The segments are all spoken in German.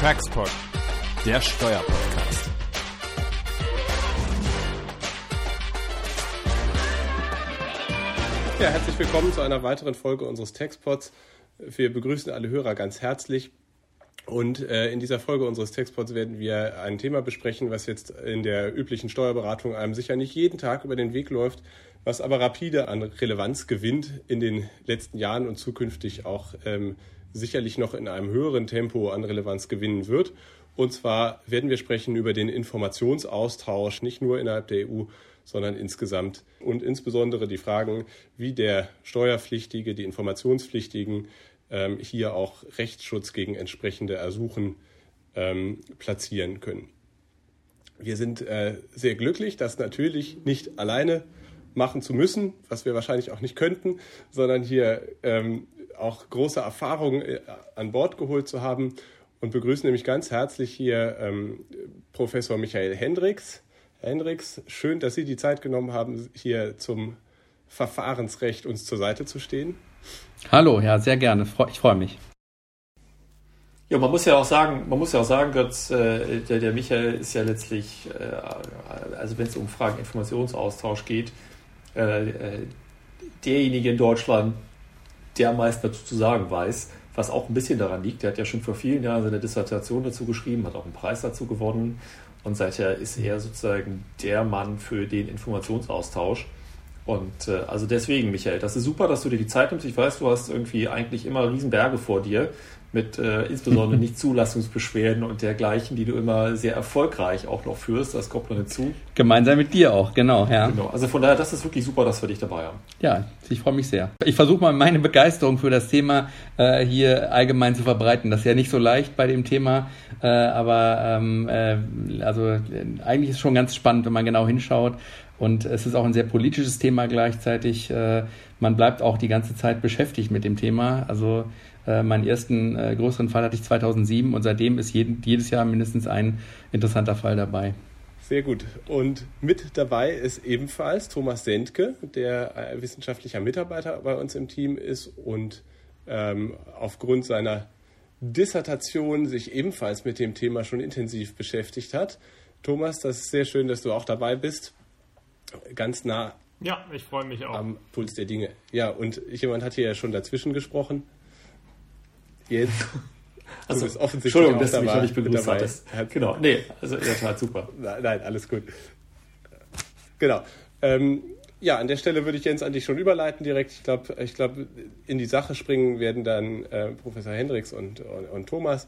Taxpod, der Steuerpodcast. Ja, herzlich willkommen zu einer weiteren Folge unseres Taxpods. Wir begrüßen alle Hörer ganz herzlich. Und äh, in dieser Folge unseres Textpods werden wir ein Thema besprechen, was jetzt in der üblichen Steuerberatung einem sicher nicht jeden Tag über den Weg läuft, was aber rapide an Relevanz gewinnt in den letzten Jahren und zukünftig auch ähm, sicherlich noch in einem höheren Tempo an Relevanz gewinnen wird. Und zwar werden wir sprechen über den Informationsaustausch, nicht nur innerhalb der EU, sondern insgesamt und insbesondere die Fragen, wie der Steuerpflichtige, die Informationspflichtigen ähm, hier auch Rechtsschutz gegen entsprechende Ersuchen ähm, platzieren können. Wir sind äh, sehr glücklich, das natürlich nicht alleine machen zu müssen, was wir wahrscheinlich auch nicht könnten, sondern hier ähm, auch große Erfahrungen äh, an Bord geholt zu haben und begrüßen nämlich ganz herzlich hier ähm, Professor Michael Hendricks. Herr Hendricks, schön, dass Sie die Zeit genommen haben, hier zum Verfahrensrecht uns zur Seite zu stehen. Hallo, ja, sehr gerne. Ich freue mich. Ja, man muss ja auch sagen, man muss ja auch sagen, Götz, äh, der, der Michael ist ja letztlich, äh, also wenn es um Fragen Informationsaustausch geht, äh, äh, derjenige in Deutschland, der am meisten dazu zu sagen weiß, was auch ein bisschen daran liegt. Der hat ja schon vor vielen Jahren seine Dissertation dazu geschrieben, hat auch einen Preis dazu gewonnen und seither ist er sozusagen der Mann für den Informationsaustausch. Und äh, also deswegen, Michael, das ist super, dass du dir die Zeit nimmst. Ich weiß, du hast irgendwie eigentlich immer Riesenberge vor dir mit äh, insbesondere Nichtzulassungsbeschwerden und dergleichen, die du immer sehr erfolgreich auch noch führst. Das kommt noch hinzu. Gemeinsam mit dir auch, genau, ja. Genau. Also von daher, das ist wirklich super, dass wir dich dabei haben. Ja, ich freue mich sehr. Ich versuche mal meine Begeisterung für das Thema äh, hier allgemein zu verbreiten. Das ist ja nicht so leicht bei dem Thema, äh, aber ähm, äh, also äh, eigentlich ist es schon ganz spannend, wenn man genau hinschaut. Und es ist auch ein sehr politisches Thema gleichzeitig. Äh, man bleibt auch die ganze Zeit beschäftigt mit dem Thema. Also äh, meinen ersten äh, größeren Fall hatte ich 2007 und seitdem ist jedes Jahr mindestens ein interessanter Fall dabei. Sehr gut. Und mit dabei ist ebenfalls Thomas Sendke, der wissenschaftlicher Mitarbeiter bei uns im Team ist und ähm, aufgrund seiner Dissertation sich ebenfalls mit dem Thema schon intensiv beschäftigt hat. Thomas, das ist sehr schön, dass du auch dabei bist. Ganz nah. Ja, ich freue mich auch. Am Puls der Dinge. Ja, und jemand hat hier ja schon dazwischen gesprochen jetzt. Also, du offensichtlich Entschuldigung, dass du mich noch nicht begrüßt hattest. Genau, nee, also in der Tat super. Nein, nein alles gut. Genau. Ähm, ja, an der Stelle würde ich Jens an dich schon überleiten direkt. Ich glaube, ich glaub, in die Sache springen werden dann äh, Professor Hendricks und, und, und Thomas.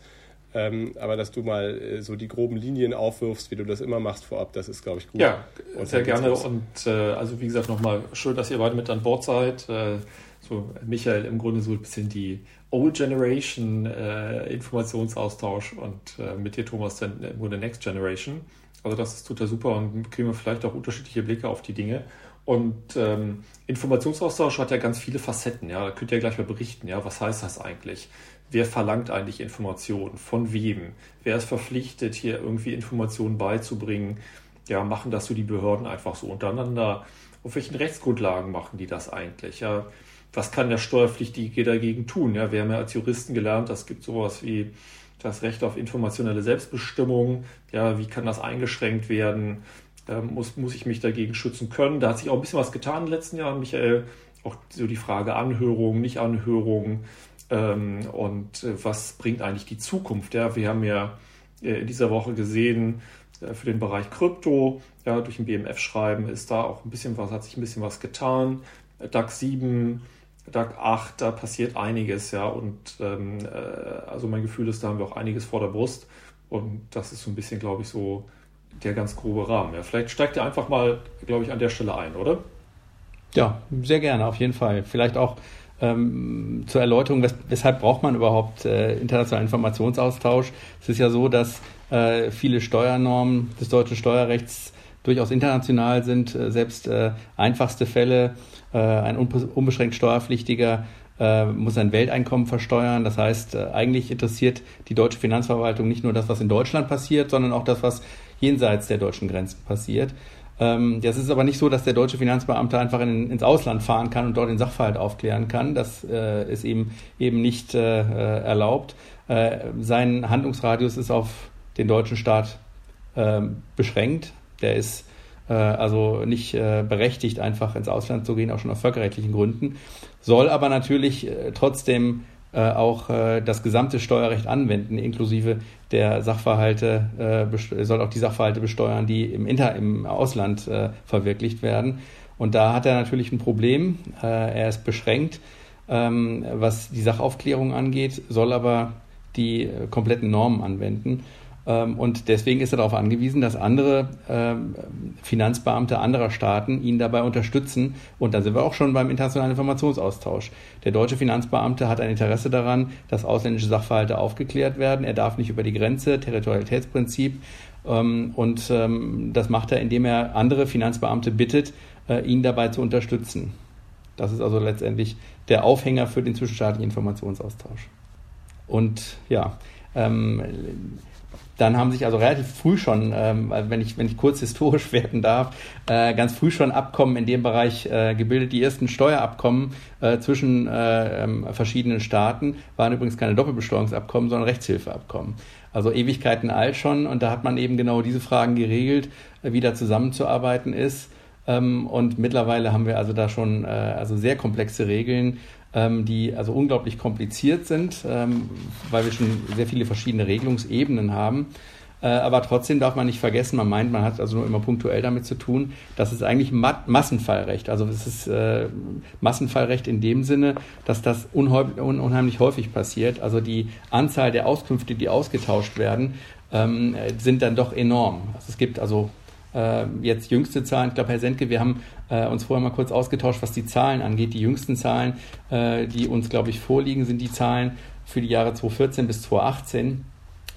Ähm, aber dass du mal äh, so die groben Linien aufwirfst, wie du das immer machst vorab, das ist, glaube ich, gut. Ja, sehr gerne. Und äh, also wie gesagt, nochmal schön, dass ihr beide mit an Bord seid. Äh, so Michael im Grunde so ein bisschen die Old Generation äh, Informationsaustausch und äh, mit dir, Thomas, dann im Grunde Next Generation. Also das ist total super und kriegen wir vielleicht auch unterschiedliche Blicke auf die Dinge. Und ähm, Informationsaustausch hat ja ganz viele Facetten. Ja, da könnt ihr gleich mal berichten. Ja, was heißt das eigentlich? Wer verlangt eigentlich Informationen? Von wem? Wer ist verpflichtet, hier irgendwie Informationen beizubringen? Ja, machen das so die Behörden einfach so untereinander? Auf welchen Rechtsgrundlagen machen die das eigentlich? Ja, was kann der Steuerpflichtige dagegen tun? Ja, wir haben ja als Juristen gelernt, es gibt sowas wie das Recht auf informationelle Selbstbestimmung. Ja, wie kann das eingeschränkt werden? Da muss, muss ich mich dagegen schützen können? Da hat sich auch ein bisschen was getan in den letzten Jahren, Michael. Auch so die Frage Anhörung, Nicht-Anhörung. Ähm, und äh, was bringt eigentlich die Zukunft? Ja, wir haben ja äh, in dieser Woche gesehen, äh, für den Bereich Krypto, ja, durch ein BMF-Schreiben ist da auch ein bisschen was, hat sich ein bisschen was getan. DAX 7 Tag 8, da passiert einiges, ja. Und ähm, äh, also mein Gefühl ist, da haben wir auch einiges vor der Brust. Und das ist so ein bisschen, glaube ich, so der ganz grobe Rahmen. Ja. Vielleicht steigt ihr einfach mal, glaube ich, an der Stelle ein, oder? Ja, sehr gerne, auf jeden Fall. Vielleicht auch ähm, zur Erläuterung, wes weshalb braucht man überhaupt äh, internationalen Informationsaustausch? Es ist ja so, dass äh, viele Steuernormen des deutschen Steuerrechts durchaus international sind. Äh, selbst äh, einfachste Fälle äh, ein unbeschränkt Steuerpflichtiger äh, muss sein Welteinkommen versteuern. Das heißt, äh, eigentlich interessiert die deutsche Finanzverwaltung nicht nur das, was in Deutschland passiert, sondern auch das, was jenseits der deutschen Grenzen passiert. Ähm, das ist aber nicht so, dass der deutsche Finanzbeamte einfach in, ins Ausland fahren kann und dort den Sachverhalt aufklären kann. Das ist eben, eben nicht erlaubt. Äh, sein Handlungsradius ist auf den deutschen Staat äh, beschränkt. Der ist äh, also nicht äh, berechtigt, einfach ins Ausland zu gehen, auch schon aus völkerrechtlichen Gründen, soll aber natürlich äh, trotzdem äh, auch äh, das gesamte Steuerrecht anwenden, inklusive der Sachverhalte, äh, soll auch die Sachverhalte besteuern, die im, Inter im Ausland äh, verwirklicht werden. Und da hat er natürlich ein Problem. Äh, er ist beschränkt, ähm, was die Sachaufklärung angeht, soll aber die äh, kompletten Normen anwenden. Ähm, und deswegen ist er darauf angewiesen, dass andere ähm, Finanzbeamte anderer Staaten ihn dabei unterstützen. Und da sind wir auch schon beim internationalen Informationsaustausch. Der deutsche Finanzbeamte hat ein Interesse daran, dass ausländische Sachverhalte aufgeklärt werden. Er darf nicht über die Grenze, Territorialitätsprinzip. Ähm, und das macht er, indem er andere Finanzbeamte bittet, äh, ihn dabei zu unterstützen. Das ist also letztendlich der Aufhänger für den zwischenstaatlichen Informationsaustausch. Und ja, ähm, dann haben sich also relativ früh schon, ähm, wenn, ich, wenn ich kurz historisch werden darf, äh, ganz früh schon Abkommen in dem Bereich äh, gebildet. Die ersten Steuerabkommen äh, zwischen äh, ähm, verschiedenen Staaten waren übrigens keine Doppelbesteuerungsabkommen, sondern Rechtshilfeabkommen. Also Ewigkeiten alt schon. Und da hat man eben genau diese Fragen geregelt, äh, wie da zusammenzuarbeiten ist. Ähm, und mittlerweile haben wir also da schon äh, also sehr komplexe Regeln, ähm, die also unglaublich kompliziert sind, ähm, weil wir schon sehr viele verschiedene Regelungsebenen haben. Äh, aber trotzdem darf man nicht vergessen, man meint, man hat also nur immer punktuell damit zu tun, das ist eigentlich Ma Massenfallrecht. Also es ist äh, Massenfallrecht in dem Sinne, dass das unheimlich häufig passiert. Also die Anzahl der Auskünfte, die ausgetauscht werden, ähm, sind dann doch enorm. Also es gibt also äh, jetzt jüngste Zahlen, ich glaube, Herr Sendke, wir haben äh, uns vorher mal kurz ausgetauscht, was die Zahlen angeht. Die jüngsten Zahlen, äh, die uns, glaube ich, vorliegen, sind die Zahlen für die Jahre 2014 bis 2018.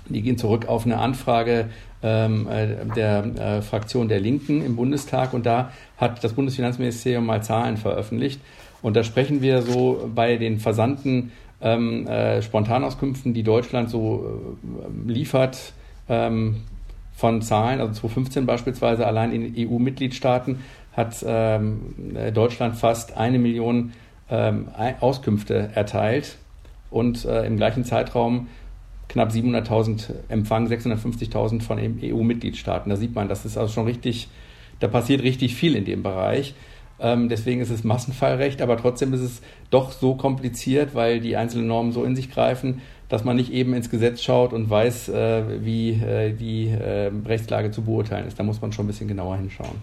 Die gehen zurück auf eine Anfrage ähm, äh, der äh, Fraktion der Linken im Bundestag und da hat das Bundesfinanzministerium mal Zahlen veröffentlicht. Und da sprechen wir so bei den versandten ähm, äh, Spontanauskünften, die Deutschland so äh, liefert, ähm, von Zahlen, also 2015 beispielsweise allein in EU-Mitgliedstaaten hat ähm, Deutschland fast eine Million ähm, Auskünfte erteilt und äh, im gleichen Zeitraum knapp 700.000 empfangen, 650.000 von EU-Mitgliedstaaten. Da sieht man, das ist also schon richtig, da passiert richtig viel in dem Bereich. Ähm, deswegen ist es Massenfallrecht, aber trotzdem ist es doch so kompliziert, weil die einzelnen Normen so in sich greifen, dass man nicht eben ins Gesetz schaut und weiß, äh, wie äh, die äh, Rechtslage zu beurteilen ist. Da muss man schon ein bisschen genauer hinschauen.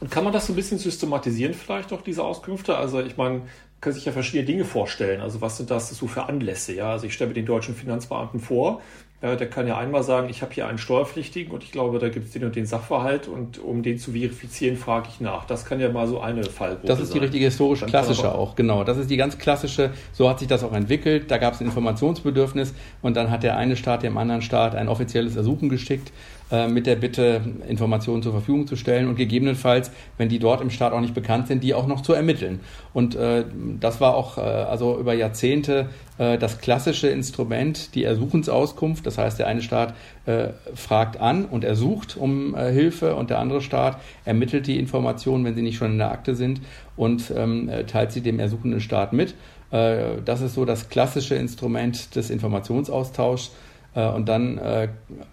Und kann man das so ein bisschen systematisieren, vielleicht auch diese Auskünfte? Also ich meine, kann sich ja verschiedene Dinge vorstellen. Also was sind das so für Anlässe? Ja, also ich stelle mir den deutschen Finanzbeamten vor, äh, der kann ja einmal sagen, ich habe hier einen Steuerpflichtigen und ich glaube, da gibt es den und den Sachverhalt und um den zu verifizieren, frage ich nach. Das kann ja mal so eine Fallgruppe Das ist die sein. richtige historische klassische auch, genau. Das ist die ganz klassische, so hat sich das auch entwickelt. Da gab es ein Informationsbedürfnis und dann hat der eine Staat dem anderen Staat ein offizielles Ersuchen geschickt äh, mit der Bitte, Informationen zur Verfügung zu stellen und gegebenenfalls, wenn die dort im Staat auch nicht bekannt sind, die auch noch zu ermitteln. Und äh, das war auch äh, also über Jahrzehnte äh, das klassische Instrument, die Ersuchensauskunft. Das heißt, der eine Staat äh, fragt an und ersucht um Hilfe und der andere Staat ermittelt die Informationen, wenn sie nicht schon in der Akte sind und ähm, teilt sie dem ersuchenden Staat mit. das ist so das klassische Instrument des Informationsaustauschs. Äh, und dann äh,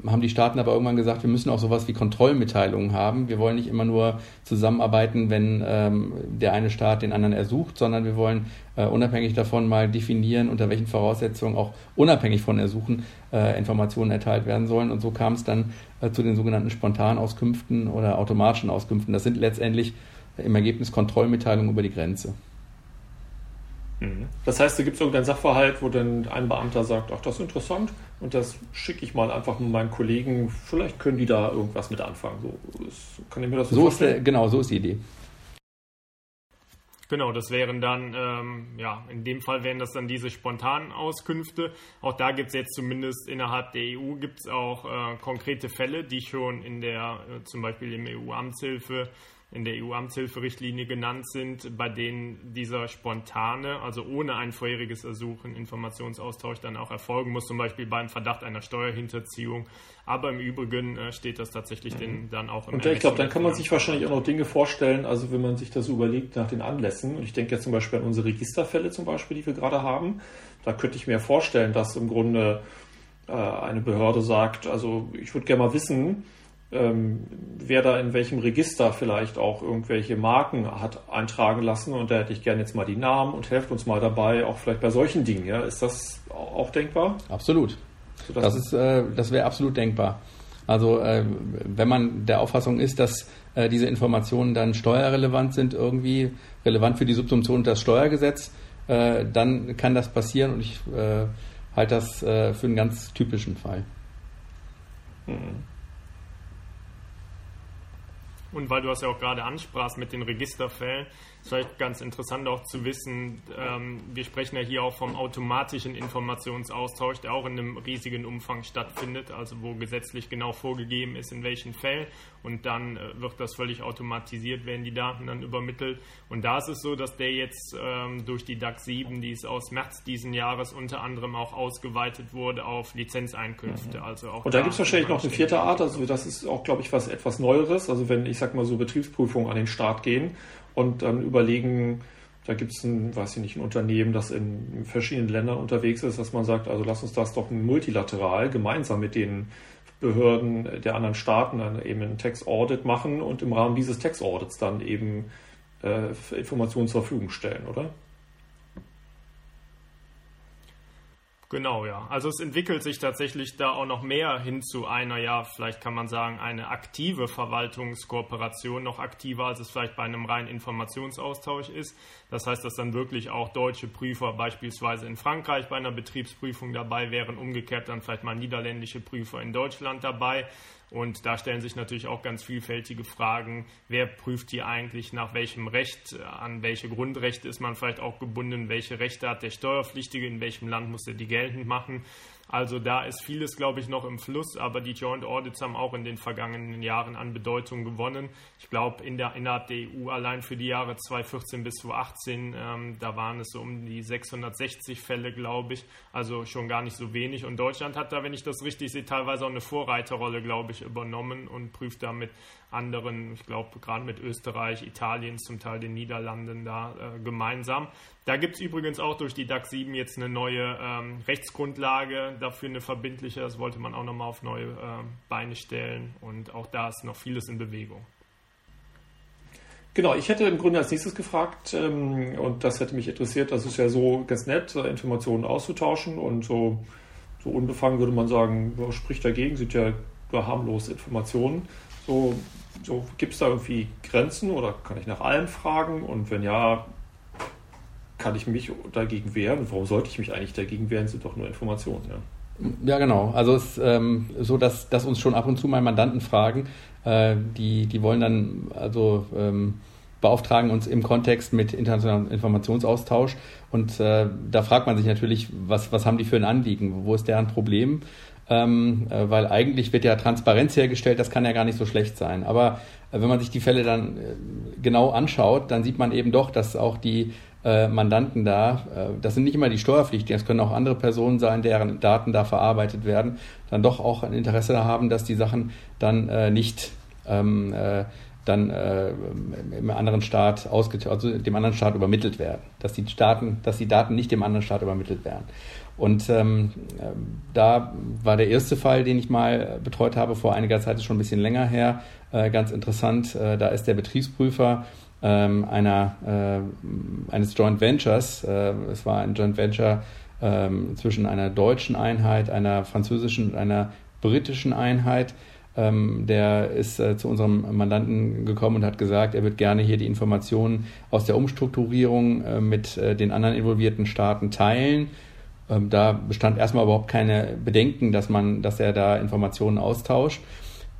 haben die Staaten aber irgendwann gesagt, wir müssen auch sowas wie Kontrollmitteilungen haben. Wir wollen nicht immer nur zusammenarbeiten, wenn ähm, der eine Staat den anderen ersucht, sondern wir wollen äh, unabhängig davon mal definieren, unter welchen Voraussetzungen auch unabhängig von Ersuchen äh, Informationen erteilt werden sollen. Und so kam es dann äh, zu den sogenannten Spontanauskünften oder automatischen Auskünften. Das sind letztendlich im Ergebnis Kontrollmitteilungen über die Grenze. Mhm. Das heißt, da gibt es irgendeinen Sachverhalt, wo dann ein Beamter sagt, ach, das ist interessant und das schicke ich mal einfach meinen Kollegen, vielleicht können die da irgendwas mit anfangen. So, ist, kann ich mir das so, so vorstellen? Ist, genau, so ist die Idee. Genau, das wären dann, ähm, ja, in dem Fall wären das dann diese spontanen Auskünfte. Auch da gibt es jetzt zumindest innerhalb der EU gibt es auch äh, konkrete Fälle, die schon in der, äh, zum Beispiel im EU-Amtshilfe in der EU-Amtshilferichtlinie genannt sind, bei denen dieser spontane, also ohne ein vorheriges Ersuchen, Informationsaustausch dann auch erfolgen muss, zum Beispiel beim Verdacht einer Steuerhinterziehung. Aber im Übrigen äh, steht das tatsächlich mhm. dann auch im Und ich glaube, dann kann man sich wahrscheinlich auch noch Dinge vorstellen, also wenn man sich das überlegt nach den Anlässen. Und ich denke jetzt zum Beispiel an unsere Registerfälle zum Beispiel, die wir gerade haben. da könnte ich mir vorstellen, dass im Grunde äh, eine Behörde sagt, also ich würde gerne mal wissen, ähm, wer da in welchem Register vielleicht auch irgendwelche Marken hat eintragen lassen und da hätte ich gerne jetzt mal die Namen und helft uns mal dabei, auch vielleicht bei solchen Dingen. Ja? Ist das auch denkbar? Absolut. das ist, äh, das wäre absolut denkbar. Also äh, wenn man der Auffassung ist, dass äh, diese Informationen dann steuerrelevant sind, irgendwie relevant für die Subsumption und das Steuergesetz, äh, dann kann das passieren und ich äh, halte das äh, für einen ganz typischen Fall. Mhm. Und weil du das ja auch gerade ansprachst mit den Registerfällen, ist vielleicht ganz interessant auch zu wissen, ähm, wir sprechen ja hier auch vom automatischen Informationsaustausch, der auch in einem riesigen Umfang stattfindet, also wo gesetzlich genau vorgegeben ist, in welchen Fällen. Und dann äh, wird das völlig automatisiert, werden die Daten dann übermittelt. Und da ist es so, dass der jetzt ähm, durch die DAX 7, die ist aus März diesen Jahres unter anderem auch ausgeweitet wurde auf Lizenzeinkünfte. Mhm. Also auch Und da, da gibt es wahrscheinlich noch eine vierte Art, also das ist auch, glaube ich, was etwas Neueres. Also wenn ich sag mal so Betriebsprüfungen an den Start gehen und dann überlegen, da gibt es ein, weiß ich nicht, ein Unternehmen, das in verschiedenen Ländern unterwegs ist, dass man sagt, also lass uns das doch multilateral gemeinsam mit den Behörden der anderen Staaten dann eben ein Tax Audit machen und im Rahmen dieses Tax Audits dann eben äh, Informationen zur Verfügung stellen, oder? Genau, ja. Also es entwickelt sich tatsächlich da auch noch mehr hin zu einer, ja, vielleicht kann man sagen, eine aktive Verwaltungskooperation, noch aktiver, als es vielleicht bei einem reinen Informationsaustausch ist. Das heißt, dass dann wirklich auch deutsche Prüfer beispielsweise in Frankreich bei einer Betriebsprüfung dabei wären, umgekehrt dann vielleicht mal niederländische Prüfer in Deutschland dabei. Und da stellen sich natürlich auch ganz vielfältige Fragen. Wer prüft hier eigentlich nach welchem Recht, an welche Grundrechte ist man vielleicht auch gebunden, welche Rechte hat der Steuerpflichtige, in welchem Land muss er die geltend machen. Also da ist vieles, glaube ich, noch im Fluss, aber die Joint Audits haben auch in den vergangenen Jahren an Bedeutung gewonnen. Ich glaube, in der, innerhalb der EU allein für die Jahre 2014 bis 2018, ähm, da waren es so um die 660 Fälle, glaube ich, also schon gar nicht so wenig. Und Deutschland hat da, wenn ich das richtig sehe, teilweise auch eine Vorreiterrolle, glaube ich, übernommen und prüft damit anderen, ich glaube gerade mit Österreich, Italien, zum Teil den Niederlanden da äh, gemeinsam. Da gibt es übrigens auch durch die DAX 7 jetzt eine neue ähm, Rechtsgrundlage, dafür eine verbindliche, das wollte man auch nochmal auf neue äh, Beine stellen und auch da ist noch vieles in Bewegung. Genau, ich hätte im Grunde als nächstes gefragt, ähm, und das hätte mich interessiert, das ist ja so ganz nett, Informationen auszutauschen und so, so unbefangen würde man sagen, spricht dagegen, sind ja nur harmlose Informationen. So, so gibt es da irgendwie Grenzen oder kann ich nach allem fragen? Und wenn ja, kann ich mich dagegen wehren? Warum sollte ich mich eigentlich dagegen wehren? Das sind doch nur Informationen. Ja, ja genau. Also es ist ähm, so, dass, dass uns schon ab und zu mal Mandanten fragen, äh, die, die wollen dann also ähm, beauftragen uns im Kontext mit internationalem Informationsaustausch. Und äh, da fragt man sich natürlich, was, was haben die für ein Anliegen? Wo ist deren Problem? ähm, äh, weil eigentlich wird ja Transparenz hergestellt, das kann ja gar nicht so schlecht sein. Aber äh, wenn man sich die Fälle dann äh, genau anschaut, dann sieht man eben doch, dass auch die äh, Mandanten da, äh, das sind nicht immer die Steuerpflichtigen, das können auch andere Personen sein, deren Daten da verarbeitet werden, dann doch auch ein Interesse haben, dass die Sachen dann äh, nicht ähm, äh, dann im anderen Staat ausgetauscht, also dem anderen Staat übermittelt werden, dass die Staaten, dass die Daten nicht dem anderen Staat übermittelt werden. Und ähm, da war der erste Fall, den ich mal betreut habe, vor einiger Zeit, ist schon ein bisschen länger her, äh, ganz interessant. Äh, da ist der Betriebsprüfer einer, äh, eines Joint Ventures, äh, es war ein Joint Venture ähm, zwischen einer deutschen Einheit, einer französischen und einer britischen Einheit. Ähm, der ist äh, zu unserem Mandanten gekommen und hat gesagt, er wird gerne hier die Informationen aus der Umstrukturierung äh, mit äh, den anderen involvierten Staaten teilen ähm, da bestand erstmal überhaupt keine Bedenken, dass man, dass er da Informationen austauscht.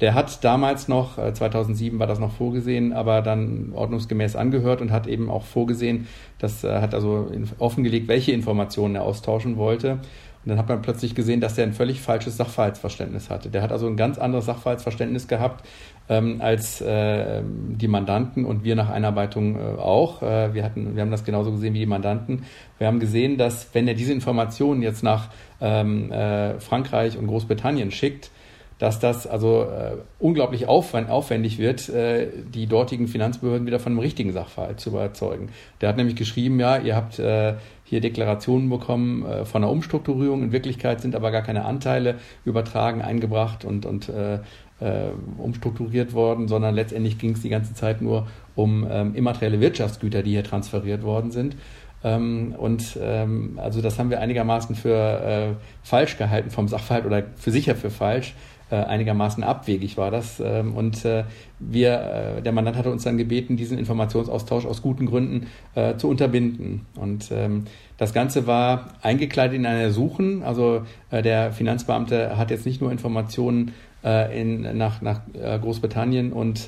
Der hat damals noch, 2007 äh, war das noch vorgesehen, aber dann ordnungsgemäß angehört und hat eben auch vorgesehen, das äh, hat also offengelegt, welche Informationen er austauschen wollte. Und dann hat man plötzlich gesehen, dass er ein völlig falsches Sachverhaltsverständnis hatte. Der hat also ein ganz anderes Sachverhaltsverständnis gehabt ähm, als äh, die Mandanten und wir nach Einarbeitung äh, auch. Äh, wir, hatten, wir haben das genauso gesehen wie die Mandanten. Wir haben gesehen, dass wenn er diese Informationen jetzt nach ähm, äh, Frankreich und Großbritannien schickt, dass das also äh, unglaublich aufwendig wird, äh, die dortigen Finanzbehörden wieder von einem richtigen Sachverhalt zu überzeugen. Der hat nämlich geschrieben, ja, ihr habt äh, hier Deklarationen bekommen äh, von einer Umstrukturierung. In Wirklichkeit sind aber gar keine Anteile übertragen, eingebracht und, und äh, äh, umstrukturiert worden, sondern letztendlich ging es die ganze Zeit nur um ähm, immaterielle Wirtschaftsgüter, die hier transferiert worden sind. Ähm, und ähm, also das haben wir einigermaßen für äh, falsch gehalten vom Sachverhalt oder für sicher für falsch. Äh, einigermaßen abwegig war das. Ähm, und äh, wir, äh, der Mandant hatte uns dann gebeten, diesen Informationsaustausch aus guten Gründen zu unterbinden. Und ähm, das Ganze war eingekleidet in einer Suchen. Also der Finanzbeamte hat jetzt nicht nur Informationen in, nach, nach Großbritannien und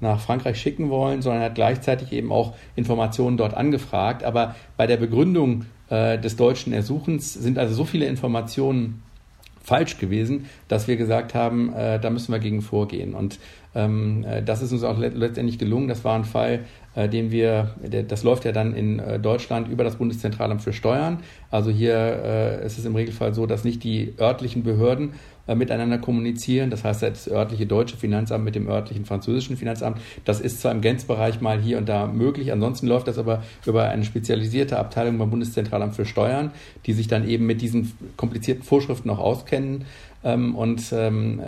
nach Frankreich schicken wollen, sondern hat gleichzeitig eben auch Informationen dort angefragt. Aber bei der Begründung des deutschen Ersuchens sind also so viele Informationen falsch gewesen, dass wir gesagt haben, äh, da müssen wir gegen vorgehen. Und ähm, äh, das ist uns auch letztendlich gelungen. Das war ein Fall, äh, den wir, der, das läuft ja dann in äh, Deutschland über das Bundeszentralamt für Steuern. Also hier äh, ist es im Regelfall so, dass nicht die örtlichen Behörden miteinander kommunizieren. Das heißt, das örtliche deutsche Finanzamt mit dem örtlichen französischen Finanzamt. Das ist zwar im Grenzbereich mal hier und da möglich, ansonsten läuft das aber über eine spezialisierte Abteilung beim Bundeszentralamt für Steuern, die sich dann eben mit diesen komplizierten Vorschriften auch auskennen. Ähm, und ähm,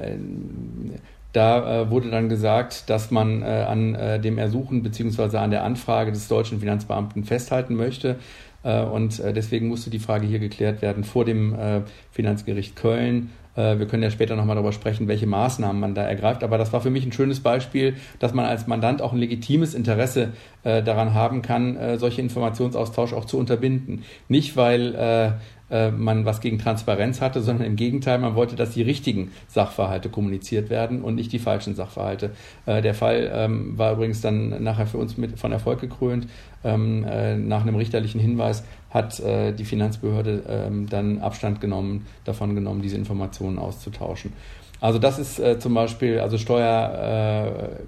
da äh, wurde dann gesagt, dass man äh, an äh, dem Ersuchen beziehungsweise an der Anfrage des deutschen Finanzbeamten festhalten möchte. Äh, und äh, deswegen musste die Frage hier geklärt werden vor dem äh, Finanzgericht Köln. Wir können ja später nochmal darüber sprechen, welche Maßnahmen man da ergreift. Aber das war für mich ein schönes Beispiel, dass man als Mandant auch ein legitimes Interesse daran haben kann, solche Informationsaustausch auch zu unterbinden. Nicht, weil äh, man was gegen Transparenz hatte, sondern im Gegenteil, man wollte, dass die richtigen Sachverhalte kommuniziert werden und nicht die falschen Sachverhalte. Äh, der Fall ähm, war übrigens dann nachher für uns mit von Erfolg gekrönt. Ähm, äh, nach einem richterlichen Hinweis hat die Finanzbehörde ähm, dann Abstand genommen, davon genommen, diese Informationen auszutauschen. Also das ist zum Beispiel, also Steuer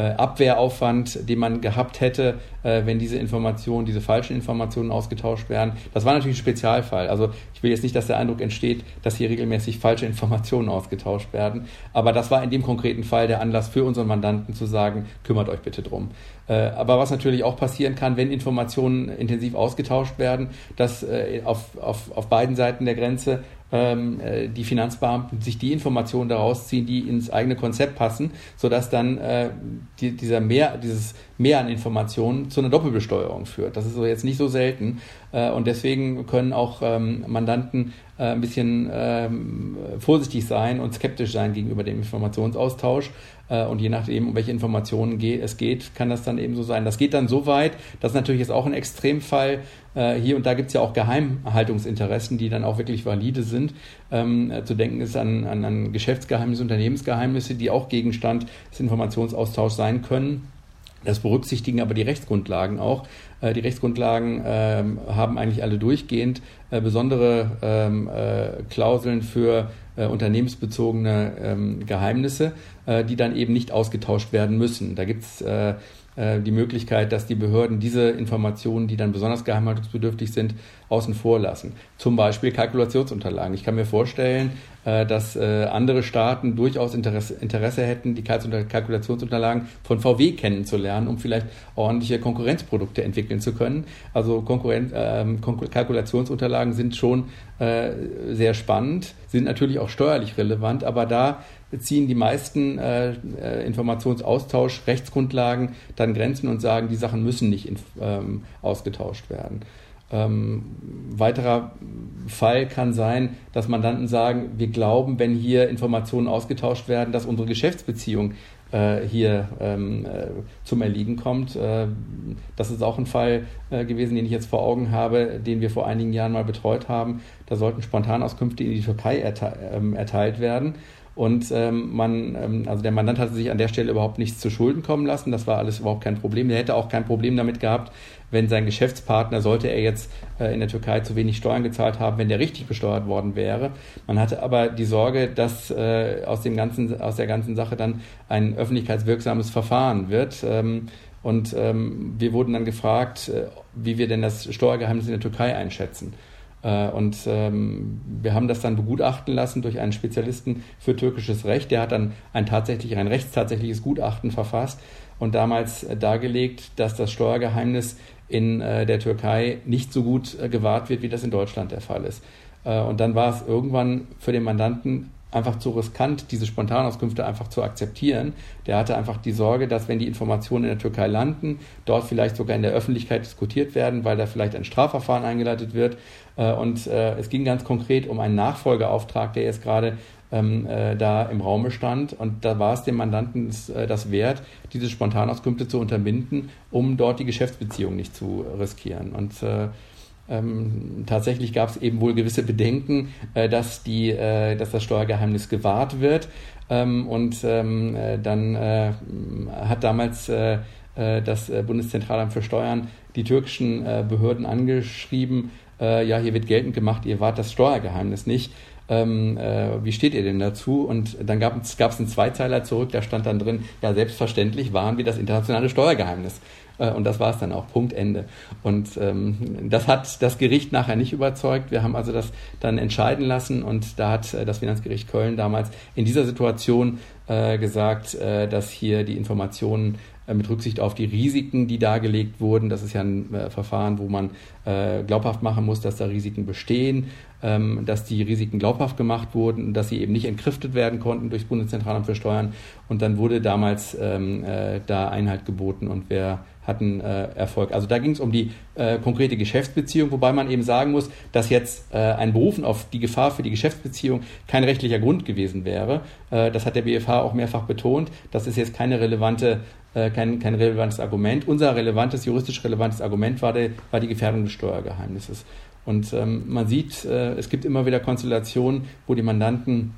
Abwehraufwand, den man gehabt hätte, äh, wenn diese Informationen, diese falschen Informationen ausgetauscht werden. Das war natürlich ein Spezialfall. Also ich will jetzt nicht, dass der Eindruck entsteht, dass hier regelmäßig falsche Informationen ausgetauscht werden. Aber das war in dem konkreten Fall der Anlass für unseren Mandanten zu sagen, kümmert euch bitte drum. Äh, aber was natürlich auch passieren kann, wenn Informationen intensiv ausgetauscht werden, dass äh, auf, auf, auf beiden Seiten der Grenze ähm, äh, die Finanzbeamten sich die Informationen daraus ziehen, die ins eigene Konzept passen, sodass dann äh, die, dieser Mehr, dieses Mehr an Informationen zu einer Doppelbesteuerung führt. Das ist so jetzt nicht so selten. Äh, und deswegen können auch ähm, Mandanten äh, ein bisschen ähm, vorsichtig sein und skeptisch sein gegenüber dem Informationsaustausch. Äh, und je nachdem, um welche Informationen es geht, kann das dann eben so sein. Das geht dann so weit, das ist natürlich jetzt auch ein Extremfall. Äh, hier und da gibt es ja auch Geheimhaltungsinteressen, die dann auch wirklich valide sind. Ähm, zu denken ist an, an, an Geschäftsgeheimnisse, Unternehmensgeheimnisse, die auch Gegenstand des Informationsaustauschs sein können. Das berücksichtigen aber die Rechtsgrundlagen auch. Äh, die Rechtsgrundlagen ähm, haben eigentlich alle durchgehend äh, besondere ähm, äh, Klauseln für äh, unternehmensbezogene ähm, Geheimnisse, äh, die dann eben nicht ausgetauscht werden müssen. Da gibt es äh, äh, die Möglichkeit, dass die Behörden diese Informationen, die dann besonders geheimhaltungsbedürftig sind, außen vor lassen. Zum Beispiel Kalkulationsunterlagen. Ich kann mir vorstellen, äh, dass äh, andere Staaten durchaus Interesse, hätten, die Kalkulationsunterlagen von VW kennenzulernen, um vielleicht ordentliche Konkurrenzprodukte entwickeln zu können. Also Konkurrenz, ähm, Kalkulationsunterlagen sind schon sehr spannend, sind natürlich auch steuerlich relevant, aber da ziehen die meisten äh, äh, Informationsaustausch, Rechtsgrundlagen dann Grenzen und sagen, die Sachen müssen nicht in, ähm, ausgetauscht werden. Ähm, weiterer Fall kann sein, dass Mandanten sagen, wir glauben, wenn hier Informationen ausgetauscht werden, dass unsere Geschäftsbeziehung äh, hier ähm, äh, zum Erliegen kommt. Äh, das ist auch ein Fall äh, gewesen, den ich jetzt vor Augen habe, den wir vor einigen Jahren mal betreut haben. Da sollten Spontanauskünfte in die Türkei erte ähm, erteilt werden. Und ähm, man, ähm, also der Mandant hatte sich an der Stelle überhaupt nichts zu Schulden kommen lassen. Das war alles überhaupt kein Problem. Er hätte auch kein Problem damit gehabt, wenn sein Geschäftspartner, sollte er jetzt äh, in der Türkei zu wenig Steuern gezahlt haben, wenn der richtig besteuert worden wäre. Man hatte aber die Sorge, dass äh, aus, dem ganzen, aus der ganzen Sache dann ein öffentlichkeitswirksames Verfahren wird. Ähm, und ähm, wir wurden dann gefragt, äh, wie wir denn das Steuergeheimnis in der Türkei einschätzen. Äh, und ähm, wir haben das dann begutachten lassen durch einen Spezialisten für türkisches Recht. Der hat dann ein tatsächlich ein rechtstatsächliches Gutachten verfasst und damals dargelegt, dass das Steuergeheimnis in äh, der Türkei nicht so gut äh, gewahrt wird, wie das in Deutschland der Fall ist. und dann war es irgendwann für den Mandanten einfach zu riskant, diese Spontanauskünfte einfach zu akzeptieren. Der hatte einfach die Sorge, dass wenn die Informationen in der Türkei landen, dort vielleicht sogar in der Öffentlichkeit diskutiert werden, weil da vielleicht ein Strafverfahren eingeleitet wird. Äh, und äh, es ging ganz konkret um einen Nachfolgeauftrag, der jetzt gerade ähm, äh, da im Raume stand. Und da war es dem Mandanten das wert, diese Spontanauskünfte zu unterbinden, um dort die Geschäftsbeziehung nicht zu riskieren. Und ähm, tatsächlich gab es eben wohl gewisse Bedenken, äh, dass, die, äh, dass das Steuergeheimnis gewahrt wird. Ähm, und ähm, äh, dann äh, hat damals das Bundeszentralamt für Steuern die türkischen Behörden angeschrieben, ja, hier wird geltend gemacht, ihr wahrt das Steuergeheimnis nicht. Ähm, äh, wie steht ihr denn dazu? Und dann gab es einen Zweizeiler zurück, da stand dann drin, ja, selbstverständlich waren wir das internationale Steuergeheimnis. Äh, und das war es dann auch, Punkt, Ende. Und ähm, das hat das Gericht nachher nicht überzeugt. Wir haben also das dann entscheiden lassen und da hat äh, das Finanzgericht Köln damals in dieser Situation äh, gesagt, äh, dass hier die Informationen äh, mit Rücksicht auf die Risiken, die dargelegt wurden. Das ist ja ein äh, Verfahren, wo man äh, glaubhaft machen muss, dass da Risiken bestehen, ähm, dass die Risiken glaubhaft gemacht wurden, dass sie eben nicht entkräftet werden konnten durch das Bundeszentralamt für Steuern. Und dann wurde damals ähm, äh, da Einhalt geboten und wer hatten äh, Erfolg. Also da ging es um die äh, konkrete Geschäftsbeziehung, wobei man eben sagen muss, dass jetzt äh, ein Berufen auf die Gefahr für die Geschäftsbeziehung kein rechtlicher Grund gewesen wäre. Äh, das hat der BFH auch mehrfach betont. Das ist jetzt keine relevante äh, kein, kein relevantes Argument. Unser relevantes, juristisch relevantes Argument war, die, war die Gefährdung des Steuergeheimnisses. Und ähm, man sieht, äh, es gibt immer wieder Konstellationen, wo die Mandanten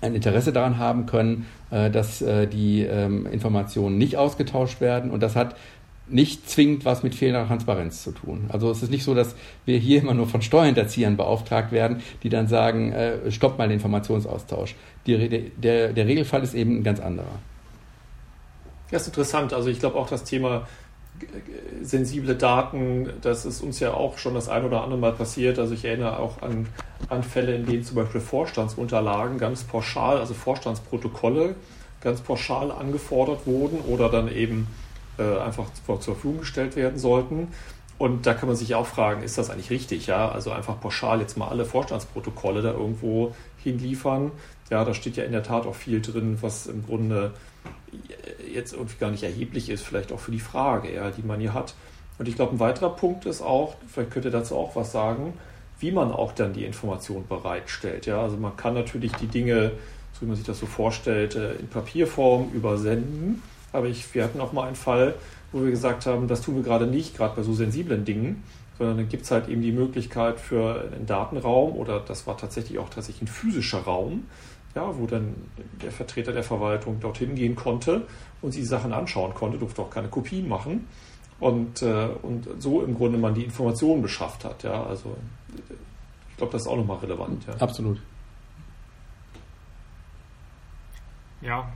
ein Interesse daran haben können, äh, dass äh, die ähm, Informationen nicht ausgetauscht werden. Und das hat nicht zwingend was mit fehlender Transparenz zu tun. Also es ist nicht so, dass wir hier immer nur von Steuerhinterziehern beauftragt werden, die dann sagen, äh, stoppt mal den Informationsaustausch. Die, der, der Regelfall ist eben ein ganz anderer. Ja, ist interessant. Also ich glaube auch das Thema sensible Daten, das ist uns ja auch schon das ein oder andere Mal passiert. Also ich erinnere auch an, an Fälle, in denen zum Beispiel Vorstandsunterlagen ganz pauschal, also Vorstandsprotokolle ganz pauschal angefordert wurden oder dann eben äh, einfach zur Verfügung gestellt werden sollten. Und da kann man sich auch fragen, ist das eigentlich richtig? Ja, also einfach pauschal jetzt mal alle Vorstandsprotokolle da irgendwo hinliefern. Ja, da steht ja in der Tat auch viel drin, was im Grunde jetzt irgendwie gar nicht erheblich ist, vielleicht auch für die Frage, ja, die man hier hat. Und ich glaube, ein weiterer Punkt ist auch, vielleicht könnt ihr dazu auch was sagen, wie man auch dann die Information bereitstellt. Ja, also man kann natürlich die Dinge, so wie man sich das so vorstellt, äh, in Papierform übersenden. Aber ich, wir hatten auch mal einen Fall, wo wir gesagt haben, das tun wir gerade nicht, gerade bei so sensiblen Dingen, sondern dann gibt es halt eben die Möglichkeit für einen Datenraum oder das war tatsächlich auch tatsächlich ein physischer Raum, ja, wo dann der Vertreter der Verwaltung dorthin gehen konnte und sich Sachen anschauen konnte, durfte auch keine Kopien machen und, äh, und so im Grunde man die Informationen beschafft hat. Ja, also ich glaube, das ist auch nochmal relevant. Ja. Absolut. Ja,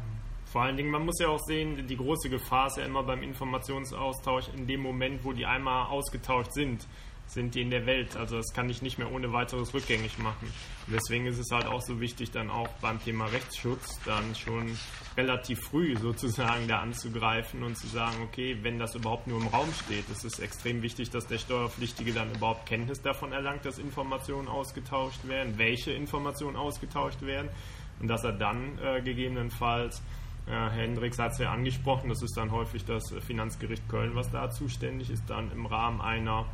vor allen Dingen, man muss ja auch sehen, die große Gefahr ist ja immer beim Informationsaustausch in dem Moment, wo die einmal ausgetauscht sind sind die in der Welt. Also das kann ich nicht mehr ohne weiteres rückgängig machen. Und deswegen ist es halt auch so wichtig, dann auch beim Thema Rechtsschutz dann schon relativ früh sozusagen da anzugreifen und zu sagen, okay, wenn das überhaupt nur im Raum steht, ist es extrem wichtig, dass der Steuerpflichtige dann überhaupt Kenntnis davon erlangt, dass Informationen ausgetauscht werden, welche Informationen ausgetauscht werden und dass er dann äh, gegebenenfalls äh, Herr Hendricks hat es ja angesprochen, das ist dann häufig das Finanzgericht Köln, was da zuständig ist, dann im Rahmen einer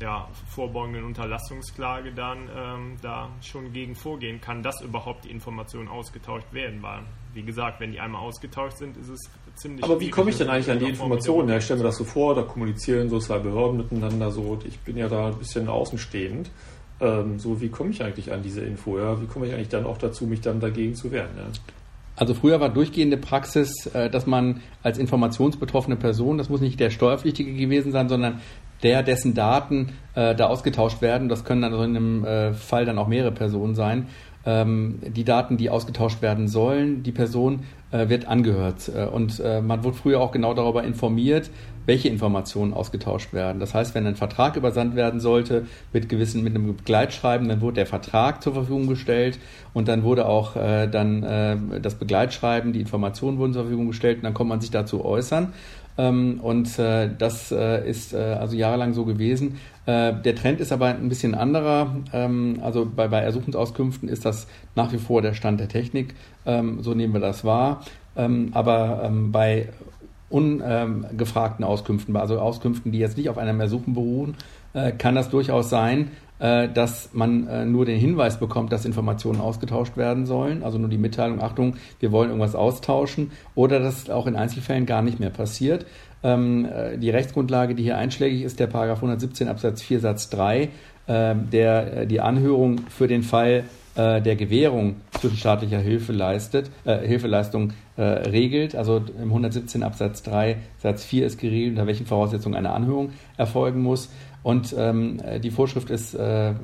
ja, vorbeugenden Unterlassungsklage dann ähm, da schon gegen vorgehen kann, dass überhaupt die Informationen ausgetauscht werden. Weil, wie gesagt, wenn die einmal ausgetauscht sind, ist es ziemlich. Aber wie komme ich denn eigentlich an die Informationen? Ja, ich stelle mir das so vor, da kommunizieren so zwei Behörden miteinander so. Ich bin ja da ein bisschen außenstehend. Ähm, so, wie komme ich eigentlich an diese Info? Ja? Wie komme ich eigentlich dann auch dazu, mich dann dagegen zu wehren? Ja? Also früher war durchgehende Praxis, äh, dass man als informationsbetroffene Person, das muss nicht der Steuerpflichtige gewesen sein, sondern der, dessen Daten äh, da ausgetauscht werden, das können dann also in einem äh, Fall dann auch mehrere Personen sein, ähm, die Daten, die ausgetauscht werden sollen, die Person äh, wird angehört. Äh, und äh, man wurde früher auch genau darüber informiert, welche Informationen ausgetauscht werden. Das heißt, wenn ein Vertrag übersandt werden sollte mit gewissen, mit einem Begleitschreiben, dann wurde der Vertrag zur Verfügung gestellt und dann wurde auch äh, dann äh, das Begleitschreiben, die Informationen wurden zur Verfügung gestellt und dann konnte man sich dazu äußern. Ähm, und äh, das äh, ist äh, also jahrelang so gewesen. Der Trend ist aber ein bisschen anderer. Ähm, also bei, bei Ersuchungsauskünften ist das nach wie vor der Stand der Technik. Ähm, so nehmen wir das wahr. aber bei ungefragten Auskünften, also Auskünften, die jetzt nicht auf einem Ersuchen beruhen, kann das durchaus sein, dass man nur den Hinweis bekommt, dass Informationen ausgetauscht werden sollen, also nur die Mitteilung, Achtung, wir wollen irgendwas austauschen, oder dass es auch in Einzelfällen gar nicht mehr passiert. Ähm, äh, die Rechtsgrundlage, die hier einschlägig ist, der Paragraph 117 Absatz 4 Satz 3, äh, der äh, die Anhörung für den Fall äh, der Gewährung zwischenstaatlicher Hilfe leistet, äh, Hilfeleistung äh, regelt. Also im 117 Absatz 3 Satz 4 ist geregelt, unter welchen Voraussetzungen eine Anhörung erfolgen muss. Und ähm, die Vorschrift ist äh,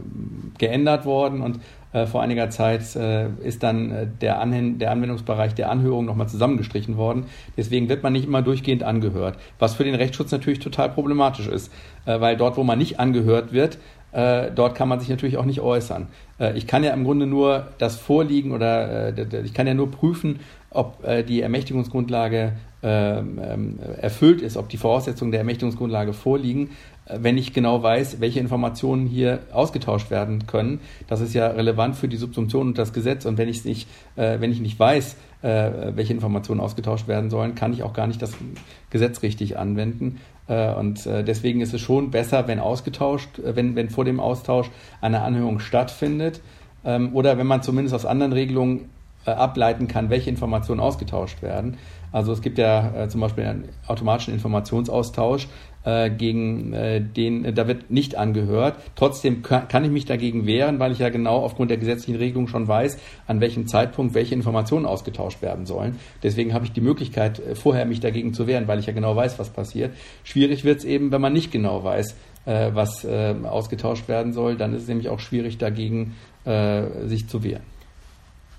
geändert worden und äh, vor einiger Zeit äh, ist dann äh, der, Anhen der Anwendungsbereich der Anhörung nochmal zusammengestrichen worden. Deswegen wird man nicht immer durchgehend angehört, was für den Rechtsschutz natürlich total problematisch ist, äh, weil dort, wo man nicht angehört wird, äh, dort kann man sich natürlich auch nicht äußern. Äh, ich kann ja im Grunde nur das Vorliegen oder ich kann ja nur prüfen, ob die Ermächtigungsgrundlage erfüllt ist, ob die Voraussetzungen der Ermächtigungsgrundlage vorliegen wenn ich genau weiß, welche Informationen hier ausgetauscht werden können. Das ist ja relevant für die Subsumption und das Gesetz. Und wenn ich nicht, äh, wenn ich nicht weiß, äh, welche Informationen ausgetauscht werden sollen, kann ich auch gar nicht das Gesetz richtig anwenden. Äh, und äh, deswegen ist es schon besser, wenn ausgetauscht, äh, wenn, wenn vor dem Austausch eine Anhörung stattfindet. Ähm, oder wenn man zumindest aus anderen Regelungen äh, ableiten kann, welche Informationen ausgetauscht werden. Also es gibt ja äh, zum Beispiel einen automatischen Informationsaustausch, äh, gegen äh, den, äh, da wird nicht angehört. Trotzdem kann, ich mich dagegen wehren, weil ich ja genau aufgrund der gesetzlichen Regelung schon weiß, an welchem Zeitpunkt welche Informationen ausgetauscht werden sollen. Deswegen habe ich die Möglichkeit, äh, vorher mich dagegen zu wehren, weil ich ja genau weiß, was passiert. Schwierig wird es eben, wenn man nicht genau weiß, äh, was äh, ausgetauscht werden soll. Dann ist es nämlich auch schwierig, dagegen äh, sich zu wehren.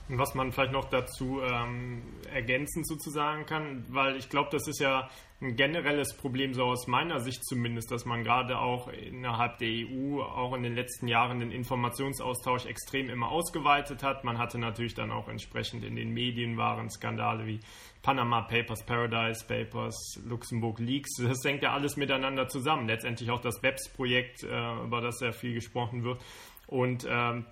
Was man vielleicht noch dazu ähm, ergänzend sozusagen kann, weil ich glaube, das ist ja ein generelles Problem, so aus meiner Sicht zumindest, dass man gerade auch innerhalb der EU auch in den letzten Jahren den Informationsaustausch extrem immer ausgeweitet hat. Man hatte natürlich dann auch entsprechend in den Medien waren Skandale wie Panama Papers, Paradise Papers, Luxemburg Leaks. Das hängt ja alles miteinander zusammen. Letztendlich auch das BEPS-Projekt, äh, über das sehr viel gesprochen wird. Und ähm,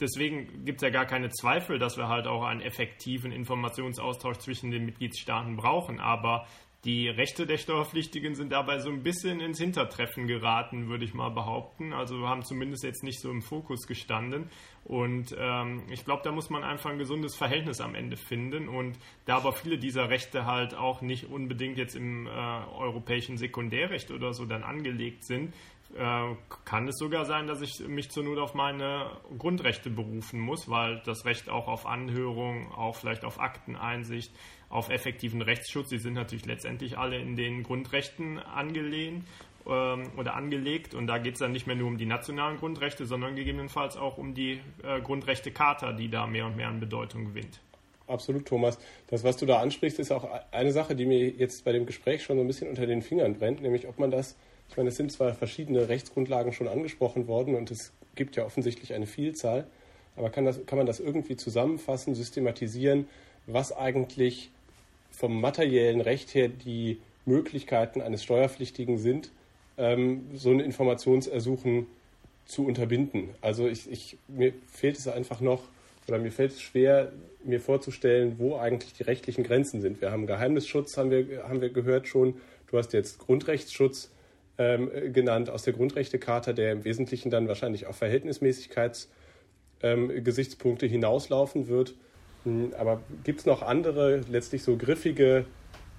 deswegen gibt es ja gar keine Zweifel, dass wir halt auch einen effektiven Informationsaustausch zwischen den Mitgliedstaaten brauchen. Aber die Rechte der Steuerpflichtigen sind dabei so ein bisschen ins Hintertreffen geraten, würde ich mal behaupten. Also haben zumindest jetzt nicht so im Fokus gestanden. Und ähm, ich glaube, da muss man einfach ein gesundes Verhältnis am Ende finden. Und da aber viele dieser Rechte halt auch nicht unbedingt jetzt im äh, europäischen Sekundärrecht oder so dann angelegt sind, äh, kann es sogar sein, dass ich mich zur Not auf meine Grundrechte berufen muss, weil das Recht auch auf Anhörung, auch vielleicht auf Akteneinsicht, auf effektiven Rechtsschutz, die sind natürlich letztendlich alle in den Grundrechten angelehnt ähm, oder angelegt und da geht es dann nicht mehr nur um die nationalen Grundrechte, sondern gegebenenfalls auch um die äh, Grundrechte-Charta, die da mehr und mehr an Bedeutung gewinnt. Absolut, Thomas. Das, was du da ansprichst, ist auch eine Sache, die mir jetzt bei dem Gespräch schon so ein bisschen unter den Fingern brennt, nämlich ob man das ich meine, es sind zwar verschiedene Rechtsgrundlagen schon angesprochen worden und es gibt ja offensichtlich eine Vielzahl, aber kann, das, kann man das irgendwie zusammenfassen, systematisieren, was eigentlich vom materiellen Recht her die Möglichkeiten eines Steuerpflichtigen sind, ähm, so ein Informationsersuchen zu unterbinden? Also ich, ich, mir fehlt es einfach noch, oder mir fällt es schwer, mir vorzustellen, wo eigentlich die rechtlichen Grenzen sind. Wir haben Geheimnisschutz, haben wir, haben wir gehört schon. Du hast jetzt Grundrechtsschutz ähm, genannt aus der Grundrechtecharta, der im Wesentlichen dann wahrscheinlich auf Verhältnismäßigkeitsgesichtspunkte ähm, hinauslaufen wird. Hm, aber gibt es noch andere, letztlich so griffige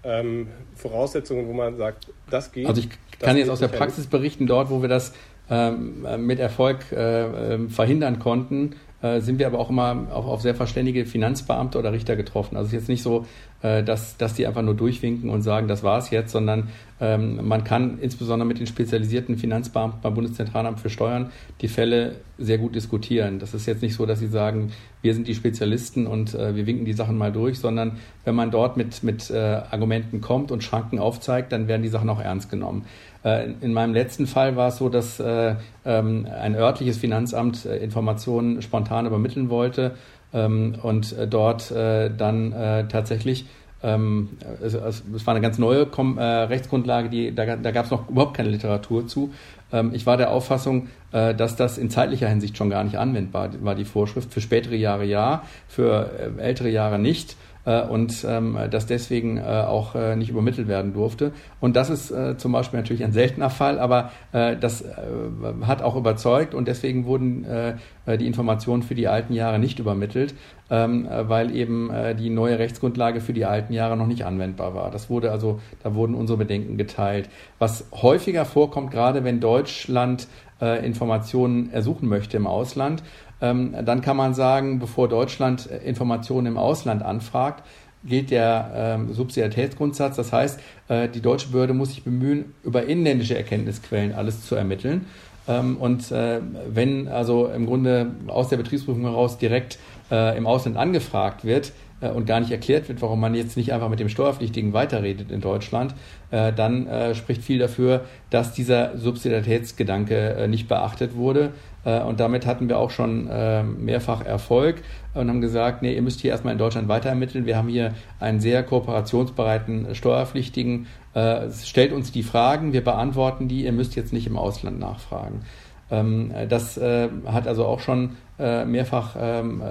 ähm, Voraussetzungen, wo man sagt, das geht? Also ich kann jetzt aus der Praxis berichten, dort, wo wir das ähm, mit Erfolg äh, ähm, verhindern konnten, sind wir aber auch immer auf, auf sehr verständige Finanzbeamte oder Richter getroffen. Also es ist jetzt nicht so, äh, dass, dass die einfach nur durchwinken und sagen, das war's jetzt, sondern ähm, man kann insbesondere mit den spezialisierten Finanzbeamten beim Bundeszentralamt für Steuern die Fälle sehr gut diskutieren. Das ist jetzt nicht so, dass sie sagen, wir sind die Spezialisten und äh, wir winken die Sachen mal durch, sondern wenn man dort mit, mit äh, Argumenten kommt und Schranken aufzeigt, dann werden die Sachen auch ernst genommen. Äh, in meinem letzten Fall war es so, dass äh, ähm, ein örtliches Finanzamt äh, Informationen spontan übermitteln wollte ähm, und dort dann tatsächlich ähm, es, war eine ganz neue Rechtsgrundlage, die, da, gab es noch überhaupt keine Literatur zu. Ich war der Auffassung, dass das in zeitlicher Hinsicht schon gar nicht anwendbar war, die Vorschrift. Für spätere Jahre ja, für ältere Jahre nicht äh, und ähm, das deswegen äh, auch äh, nicht übermittelt werden durfte. Und das ist äh, zum Beispiel natürlich ein seltener Fall, aber äh, das äh, hat auch überzeugt und deswegen wurden äh, die Informationen für die alten Jahre nicht übermittelt, ähm, weil eben äh, die neue Rechtsgrundlage für die alten Jahre noch nicht anwendbar war. Das wurde also, da wurden unsere Bedenken geteilt. Was häufiger vorkommt, gerade wenn Deutschland äh, Informationen ersuchen möchte im Ausland, dann kann man sagen, bevor Deutschland äh, Informationen im Ausland anfragt, gilt der ähm, Subsidiaritätsgrundsatz. Das heißt, äh, die deutsche Behörde muss sich bemühen, über inländische Erkenntnisquellen alles zu ermitteln. Ähm, und äh, wenn also im Grunde aus der Betriebsprüfung heraus direkt äh, im Ausland angefragt wird, äh, und gar nicht erklärt wird, warum man jetzt nicht einfach mit dem Steuerpflichtigen weiterredet in Deutschland, äh, dann spricht viel dafür, dass dieser Subsidiaritätsgedanke nicht beachtet wurde. Und damit hatten wir auch schon mehrfach Erfolg und haben gesagt, nee, ihr müsst hier erstmal in Deutschland weiter ermitteln. Wir haben hier einen sehr kooperationsbereiten Steuerpflichtigen. Stellt uns die Fragen, wir beantworten die, ihr müsst jetzt nicht im Ausland nachfragen. Ähm, das hat also auch schon mehrfach ähm,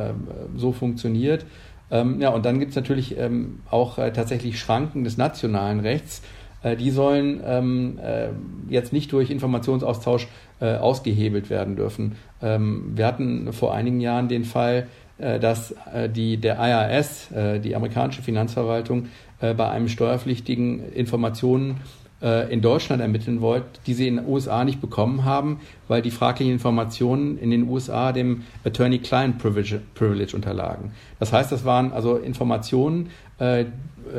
so funktioniert. Ähm, ja, und dann gibt es natürlich auch äh, tatsächlich Schranken des nationalen Rechts. Äh, die sollen äh, jetzt nicht durch Informationsaustausch äh, ausgehebelt werden dürfen. Ähm, wir hatten vor einigen Jahren den Fall, äh, dass äh, die, der IRS, die amerikanische Finanzverwaltung, bei einem Steuerpflichtigen Informationen in Deutschland ermitteln wollt, die sie in den USA nicht bekommen haben, weil die fraglichen Informationen in den USA dem Attorney-Client Privilege, Privilege unterlagen. Das heißt, das waren also Informationen,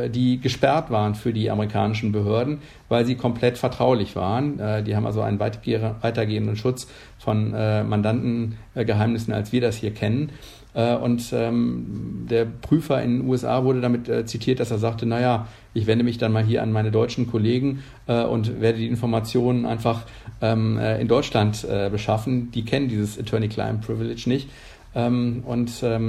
die gesperrt waren für die amerikanischen Behörden, weil sie komplett vertraulich waren. Äh, die haben also einen weitergehenden Schutz von Mandantengeheimnissen, als wir das hier kennen. Äh, und ähm, der Prüfer in den USA wurde damit äh, zitiert, dass er sagte, naja, ich wende mich dann mal hier an meine deutschen Kollegen äh, und werde die Informationen einfach ähm, äh, in Deutschland äh, beschaffen. Die kennen dieses Attorney-Client Privilege nicht. Ähm, und äh,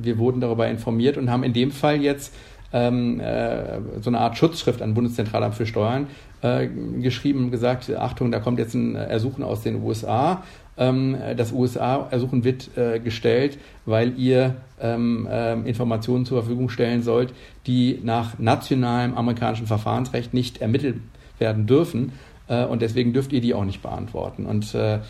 wir wurden darüber informiert und haben in dem Fall jetzt ähm, äh, so eine Art Schutzschrift an Bundeszentralamt für Steuern äh, geschrieben und gesagt, Achtung, da kommt jetzt ein Ersuchen aus den USA ähm, das USA-Ersuchen wird äh, gestellt, weil ihr ähm, äh, Informationen zur Verfügung stellen sollt, die nach nationalem amerikanischen Verfahrensrecht nicht ermittelt werden dürfen. Äh, und deswegen dürft ihr die auch nicht beantworten. Und äh,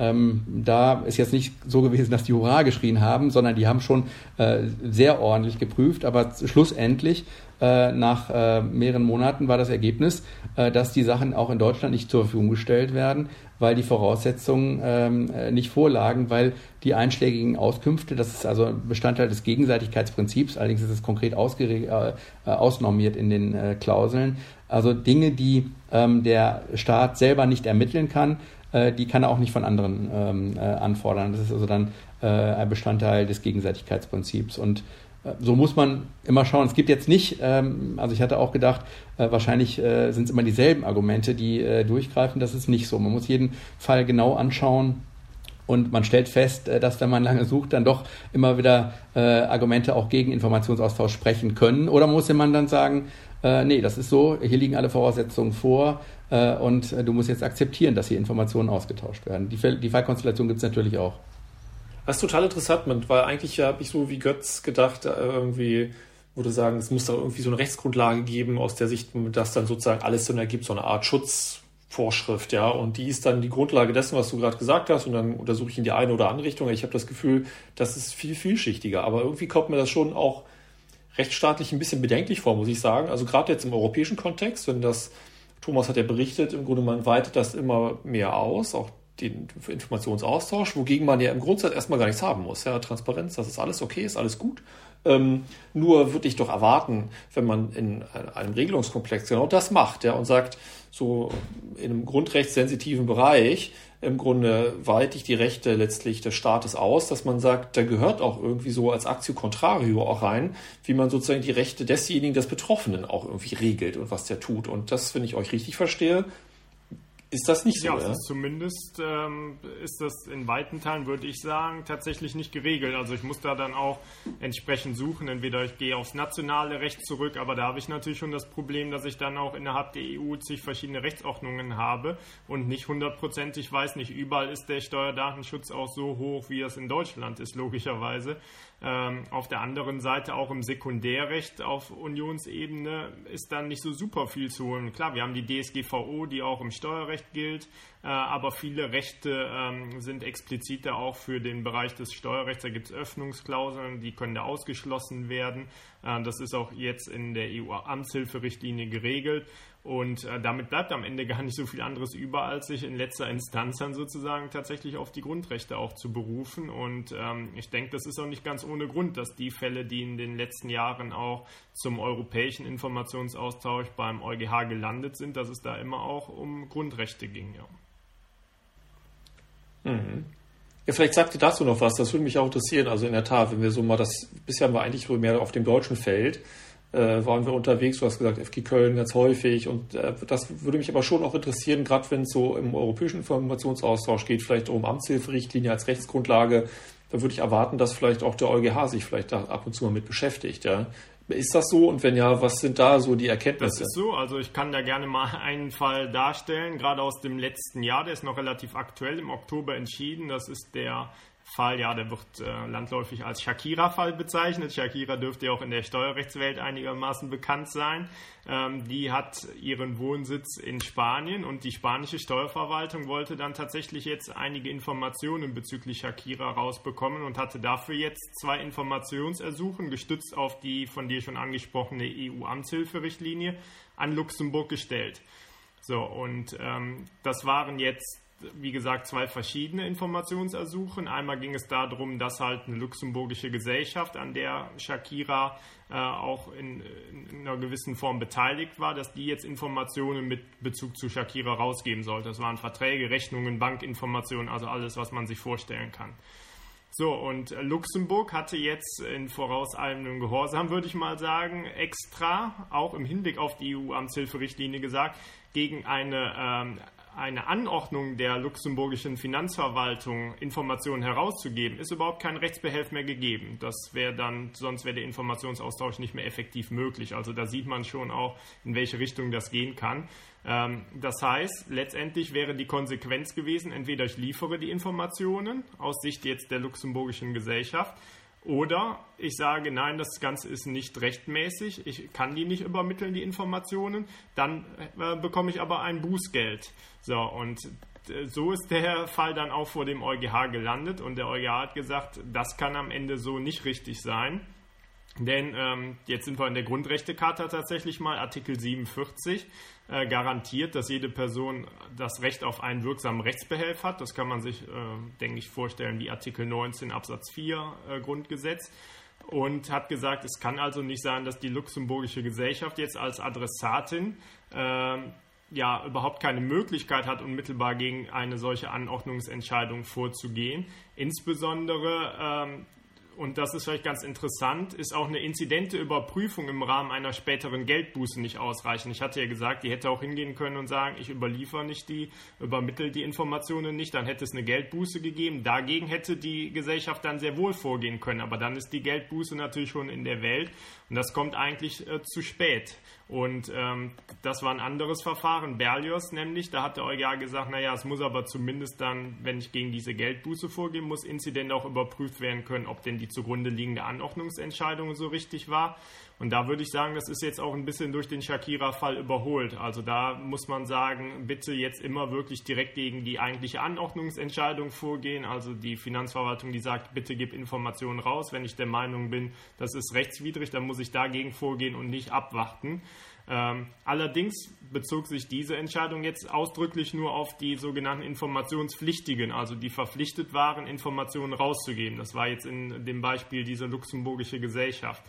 ähm, da ist jetzt nicht so gewesen, dass die Hurra geschrien haben, sondern die haben schon äh, sehr ordentlich geprüft. Aber schlussendlich, äh, nach äh, mehreren Monaten, war das Ergebnis, äh, dass die Sachen auch in Deutschland nicht zur Verfügung gestellt werden, weil die Voraussetzungen ähm, äh, nicht vorlagen, weil die einschlägigen Auskünfte, das ist also Bestandteil des Gegenseitigkeitsprinzips, allerdings ist es konkret äh, ausnormiert in den äh, Klauseln, also Dinge, die ähm, der Staat selber nicht ermitteln kann, äh, die kann er auch nicht von anderen ähm, äh, anfordern. Das ist also dann äh, ein Bestandteil des Gegenseitigkeitsprinzips. Und äh, so muss man immer schauen. Es gibt jetzt nicht, ähm, also ich hatte auch gedacht, äh, wahrscheinlich äh, sind es immer dieselben Argumente, die äh, durchgreifen. Das ist nicht so. Man muss jeden Fall genau anschauen. Und man stellt fest, äh, dass wenn man lange sucht, dann doch immer wieder äh, Argumente auch gegen Informationsaustausch sprechen können. Oder muss man dann sagen, nee, das ist so, hier liegen alle Voraussetzungen vor äh, und äh, du musst jetzt akzeptieren, dass hier Informationen ausgetauscht werden. Die, die Fallkonstellation gibt es natürlich auch. Das ist total interessant, weil eigentlich habe ich so wie Götz gedacht, äh, irgendwie würde sagen, es muss da irgendwie so eine Rechtsgrundlage geben, aus der Sicht, dass dann sozusagen alles Sinn ergibt, so eine Art Schutzvorschrift, ja. Und die ist dann die Grundlage dessen, was du gerade gesagt hast, und dann untersuche ich in die eine oder andere Richtung. Ich habe das Gefühl, das ist viel vielschichtiger. Aber irgendwie kommt mir das schon auch rechtsstaatlich ein bisschen bedenklich vor, muss ich sagen. Also gerade jetzt im europäischen Kontext, wenn das, Thomas hat ja berichtet, im Grunde man weitet das immer mehr aus, auch den Informationsaustausch, wogegen man ja im Grundsatz erstmal gar nichts haben muss. Ja, Transparenz, das ist alles okay, ist alles gut. Ähm, nur würde ich doch erwarten, wenn man in einem Regelungskomplex genau das macht ja, und sagt, so in einem grundrechtssensitiven Bereich im Grunde weite ich die Rechte letztlich des Staates aus, dass man sagt, da gehört auch irgendwie so als Actio Contrario auch rein, wie man sozusagen die Rechte desjenigen, des Betroffenen auch irgendwie regelt und was der tut. Und das, wenn ich euch richtig verstehe, ist das nicht so? Ja, ja? zumindest ähm, ist das in weiten Teilen, würde ich sagen, tatsächlich nicht geregelt. Also ich muss da dann auch entsprechend suchen. Entweder ich gehe aufs nationale Recht zurück, aber da habe ich natürlich schon das Problem, dass ich dann auch innerhalb der EU zig verschiedene Rechtsordnungen habe und nicht hundertprozentig weiß, nicht überall ist der Steuerdatenschutz auch so hoch, wie es in Deutschland ist, logischerweise. Ähm, auf der anderen Seite auch im Sekundärrecht auf Unionsebene ist dann nicht so super viel zu holen. Klar, wir haben die DSGVO, die auch im Steuerrecht gilt, äh, aber viele Rechte ähm, sind expliziter auch für den Bereich des Steuerrechts. Da gibt es Öffnungsklauseln, die können da ausgeschlossen werden. Äh, das ist auch jetzt in der EU-Amtshilferichtlinie geregelt. Und äh, damit bleibt am Ende gar nicht so viel anderes über, als sich in letzter Instanz dann sozusagen tatsächlich auf die Grundrechte auch zu berufen. Und ähm, ich denke, das ist auch nicht ganz ohne Grund, dass die Fälle, die in den letzten Jahren auch zum europäischen Informationsaustausch beim EuGH gelandet sind, dass es da immer auch um Grundrechte ging. Ja. Mhm. Ja, vielleicht sagt ihr dazu noch was, das würde mich auch interessieren. Also in der Tat, wenn wir so mal das, bisher haben wir eigentlich so mehr auf dem deutschen Feld, äh, waren wir unterwegs, du hast gesagt, FG Köln ganz häufig und äh, das würde mich aber schon auch interessieren, gerade wenn es so im europäischen Informationsaustausch geht, vielleicht um Amtshilferichtlinie als Rechtsgrundlage, da würde ich erwarten, dass vielleicht auch der EuGH sich vielleicht da ab und zu mal mit beschäftigt, ja. Ist das so? Und wenn ja, was sind da so die Erkenntnisse? Das ist so. Also ich kann da gerne mal einen Fall darstellen, gerade aus dem letzten Jahr. Der ist noch relativ aktuell, im Oktober entschieden. Das ist der Fall, ja, der wird äh, landläufig als Shakira-Fall bezeichnet. Shakira dürfte ja auch in der Steuerrechtswelt einigermaßen bekannt sein. Ähm, die hat ihren Wohnsitz in Spanien und die spanische Steuerverwaltung wollte dann tatsächlich jetzt einige Informationen bezüglich Shakira rausbekommen und hatte dafür jetzt zwei Informationsersuchen, gestützt auf die von dir schon angesprochene EU-Amtshilferichtlinie, an Luxemburg gestellt. So, und ähm, das waren jetzt wie gesagt, zwei verschiedene Informationsersuchen. Einmal ging es darum, dass halt eine luxemburgische Gesellschaft, an der Shakira äh, auch in, in, einer gewissen Form beteiligt war, dass die jetzt Informationen mit Bezug zu Shakira rausgeben sollte. Das waren Verträge, Rechnungen, Bankinformationen, also alles, was man sich vorstellen kann. So, und Luxemburg hatte jetzt in vorauseilendem Gehorsam, würde ich mal sagen, extra, auch im Hinblick auf die EU-Amtshilferichtlinie gesagt, gegen eine ähm, eine Anordnung der luxemburgischen Finanzverwaltung, Informationen herauszugeben, ist überhaupt kein Rechtsbehelf mehr gegeben. Das wäre dann, sonst wäre der Informationsaustausch nicht mehr effektiv möglich. Also da sieht man schon auch, in welche Richtung das gehen kann. Ähm, das heißt, letztendlich wäre die Konsequenz gewesen, entweder ich liefere die Informationen aus Sicht jetzt der luxemburgischen Gesellschaft, oder ich sage, nein, das Ganze ist nicht rechtmäßig, ich kann die nicht übermitteln, die Informationen, dann äh, bekomme ich aber ein Bußgeld. So, und so ist der Fall dann auch vor dem EuGH gelandet und der EuGH hat gesagt, das kann am Ende so nicht richtig sein. Denn ähm, jetzt sind wir in der Grundrechtecharta tatsächlich mal, Artikel 47 äh, garantiert, dass jede Person das Recht auf einen wirksamen Rechtsbehelf hat. Das kann man sich, äh, denke ich, vorstellen wie Artikel 19 Absatz 4 äh, Grundgesetz. Und hat gesagt, es kann also nicht sein, dass die luxemburgische Gesellschaft jetzt als Adressatin ähm, ja überhaupt keine Möglichkeit hat, unmittelbar gegen eine solche Anordnungsentscheidung vorzugehen. Insbesondere ähm, und das ist vielleicht ganz interessant, ist auch eine inzidente Überprüfung im Rahmen einer späteren Geldbuße nicht ausreichend. Ich hatte ja gesagt, die hätte auch hingehen können und sagen, ich überliefere nicht die, übermittle die Informationen nicht, dann hätte es eine Geldbuße gegeben. Dagegen hätte die Gesellschaft dann sehr wohl vorgehen können, aber dann ist die Geldbuße natürlich schon in der Welt und das kommt eigentlich äh, zu spät. Und ähm, das war ein anderes Verfahren, Berlios nämlich, da hat der EuGH gesagt, naja, es muss aber zumindest dann, wenn ich gegen diese Geldbuße vorgehen muss, Inzident auch überprüft werden können, ob denn die zugrunde liegende Anordnungsentscheidung so richtig war. Und da würde ich sagen, das ist jetzt auch ein bisschen durch den Shakira-Fall überholt. Also da muss man sagen, bitte jetzt immer wirklich direkt gegen die eigentliche Anordnungsentscheidung vorgehen. Also die Finanzverwaltung, die sagt, bitte gib Informationen raus. Wenn ich der Meinung bin, das ist rechtswidrig, dann muss ich dagegen vorgehen und nicht abwarten. Ähm, allerdings bezog sich diese Entscheidung jetzt ausdrücklich nur auf die sogenannten Informationspflichtigen, also die verpflichtet waren, Informationen rauszugeben. Das war jetzt in dem Beispiel diese luxemburgische Gesellschaft.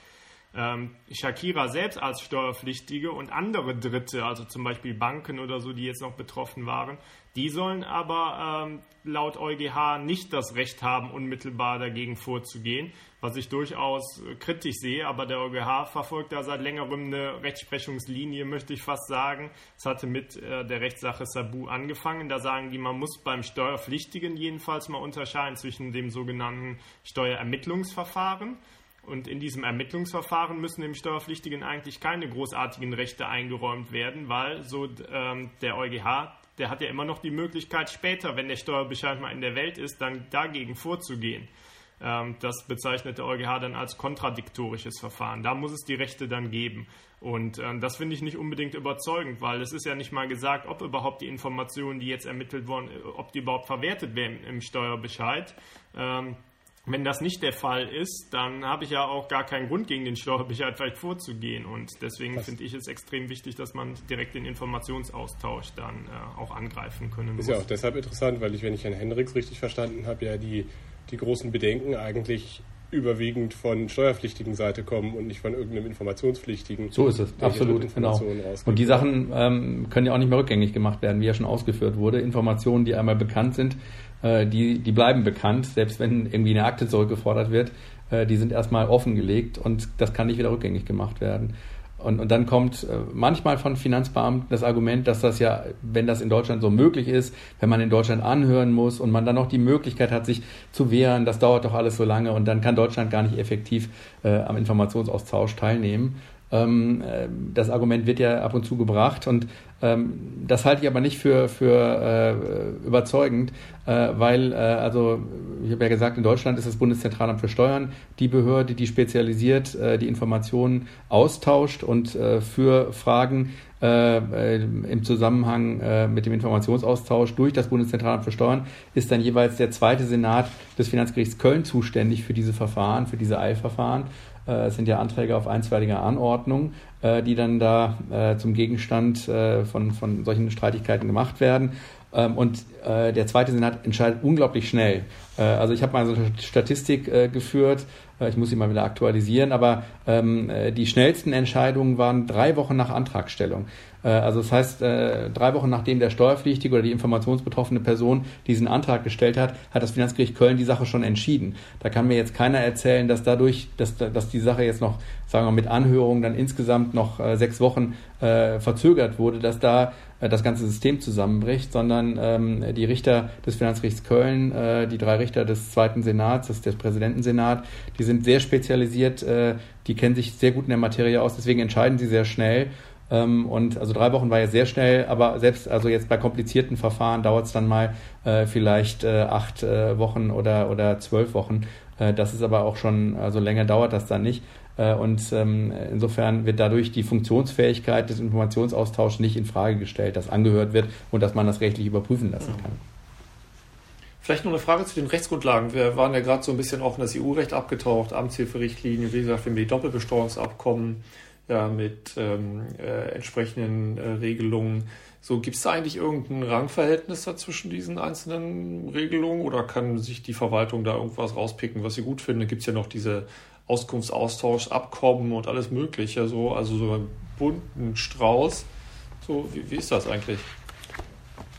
Ähm, Shakira selbst als Steuerpflichtige und andere Dritte, also zum Beispiel Banken oder so, die jetzt noch betroffen waren, die sollen aber ähm, laut EuGH nicht das Recht haben, unmittelbar dagegen vorzugehen, was ich durchaus kritisch sehe. Aber der EuGH verfolgt da seit längerem eine Rechtsprechungslinie, möchte ich fast sagen. Es hatte mit äh, der Rechtssache Sabu angefangen. Da sagen die, man muss beim Steuerpflichtigen jedenfalls mal unterscheiden zwischen dem sogenannten Steuerermittlungsverfahren und in diesem Ermittlungsverfahren müssen dem Steuerpflichtigen eigentlich keine großartigen Rechte eingeräumt werden, weil so ähm, der EuGH, der hat ja immer noch die Möglichkeit, später, wenn der Steuerbescheid mal in der Welt ist, dann dagegen vorzugehen. Ähm, das bezeichnet der EuGH dann als kontradiktorisches Verfahren. Da muss es die Rechte dann geben. Und ähm, das finde ich nicht unbedingt überzeugend, weil es ist ja nicht mal gesagt, ob überhaupt die Informationen, die jetzt ermittelt wurden, ob die überhaupt verwertet werden im Steuerbescheid. Ähm, wenn das nicht der Fall ist, dann habe ich ja auch gar keinen Grund, gegen den Steuerbescheid vielleicht vorzugehen. Und deswegen finde ich es extrem wichtig, dass man direkt den Informationsaustausch dann äh, auch angreifen können muss. Ist ja auch deshalb interessant, weil ich, wenn ich Herrn Hendricks richtig verstanden habe, ja die, die großen Bedenken eigentlich überwiegend von steuerpflichtigen Seite kommen und nicht von irgendeinem Informationspflichtigen. So ist es, absolut, genau. Und die Sachen ähm, können ja auch nicht mehr rückgängig gemacht werden, wie ja schon ausgeführt wurde. Informationen, die einmal bekannt sind, äh, die, die bleiben bekannt, selbst wenn irgendwie eine Akte zurückgefordert wird, äh, die sind erstmal offengelegt und das kann nicht wieder rückgängig gemacht werden. Und, und dann kommt äh, manchmal von Finanzbeamten das Argument, dass das ja, wenn das in Deutschland so möglich ist, wenn man in Deutschland anhören muss und man dann noch die Möglichkeit hat, sich zu wehren, das dauert doch alles so lange und dann kann Deutschland gar nicht effektiv äh, am Informationsaustausch teilnehmen. Ähm, äh, das Argument wird ja ab und zu gebracht und das halte ich aber nicht für, für äh, überzeugend, äh, weil, äh, also ich habe ja gesagt, in Deutschland ist das Bundeszentralamt für Steuern die Behörde, die spezialisiert äh, die Informationen austauscht und äh, für Fragen äh, im Zusammenhang mit dem Informationsaustausch durch das Bundeszentralamt für Steuern ist dann jeweils der zweite Senat des Finanzgerichts Köln zuständig für diese Verfahren, für diese Eilverfahren. Äh, es sind ja Anträge auf einstweilige Anordnung, äh, die dann da äh, zum Gegenstand von, von solchen Streitigkeiten gemacht werden. Ähm, und der zweite Senat entscheidet unglaublich schnell. also ich habe mal so eine Statistik geführt, ich muss sie mal wieder aktualisieren, aber ähm, die schnellsten Entscheidungen waren drei Wochen nach Antragstellung. Äh, also das heißt, äh, drei Wochen nachdem der Steuerpflichtige oder die informationsbetroffene Person diesen Antrag gestellt hat, hat das Finanzgericht Köln die Sache schon entschieden. Da kann mir jetzt keiner erzählen, dass dadurch, dass, dass die Sache jetzt noch, sagen wir mit Anhörung dann insgesamt noch äh, sechs Wochen verzögert wurde, dass da das ganze System zusammenbricht, sondern ähm, die Richter des Finanzgerichts Köln, äh, die drei Richter des zweiten Senats, des, des Präsidentensenat, die sind sehr spezialisiert, äh, die kennen sich sehr gut in der Materie aus, deswegen entscheiden sie sehr schnell ähm, und also drei Wochen war ja sehr schnell, aber selbst also jetzt bei komplizierten Verfahren dauert es dann mal äh, vielleicht äh, acht äh, Wochen oder, oder zwölf Wochen. Äh, das ist aber auch schon, also länger dauert das dann nicht. Äh, und ähm, insofern wird dadurch die Funktionsfähigkeit des Informationsaustauschs nicht in Frage gestellt, dass angehört wird und dass man das rechtlich überprüfen lassen kann. Vielleicht noch eine Frage zu den Rechtsgrundlagen. Wir waren ja gerade so ein bisschen auch in das EU-Recht abgetaucht, Amtshilferichtlinie, wie gesagt, wir haben die Doppelbesteuerungsabkommen ja, mit ähm, äh, entsprechenden äh, Regelungen. So, gibt es da eigentlich irgendein Rangverhältnis da zwischen diesen einzelnen Regelungen oder kann sich die Verwaltung da irgendwas rauspicken, was sie gut findet? Gibt es ja noch diese Auskunftsaustauschabkommen und alles Mögliche, so, also so einen bunten Strauß. So, wie, wie ist das eigentlich?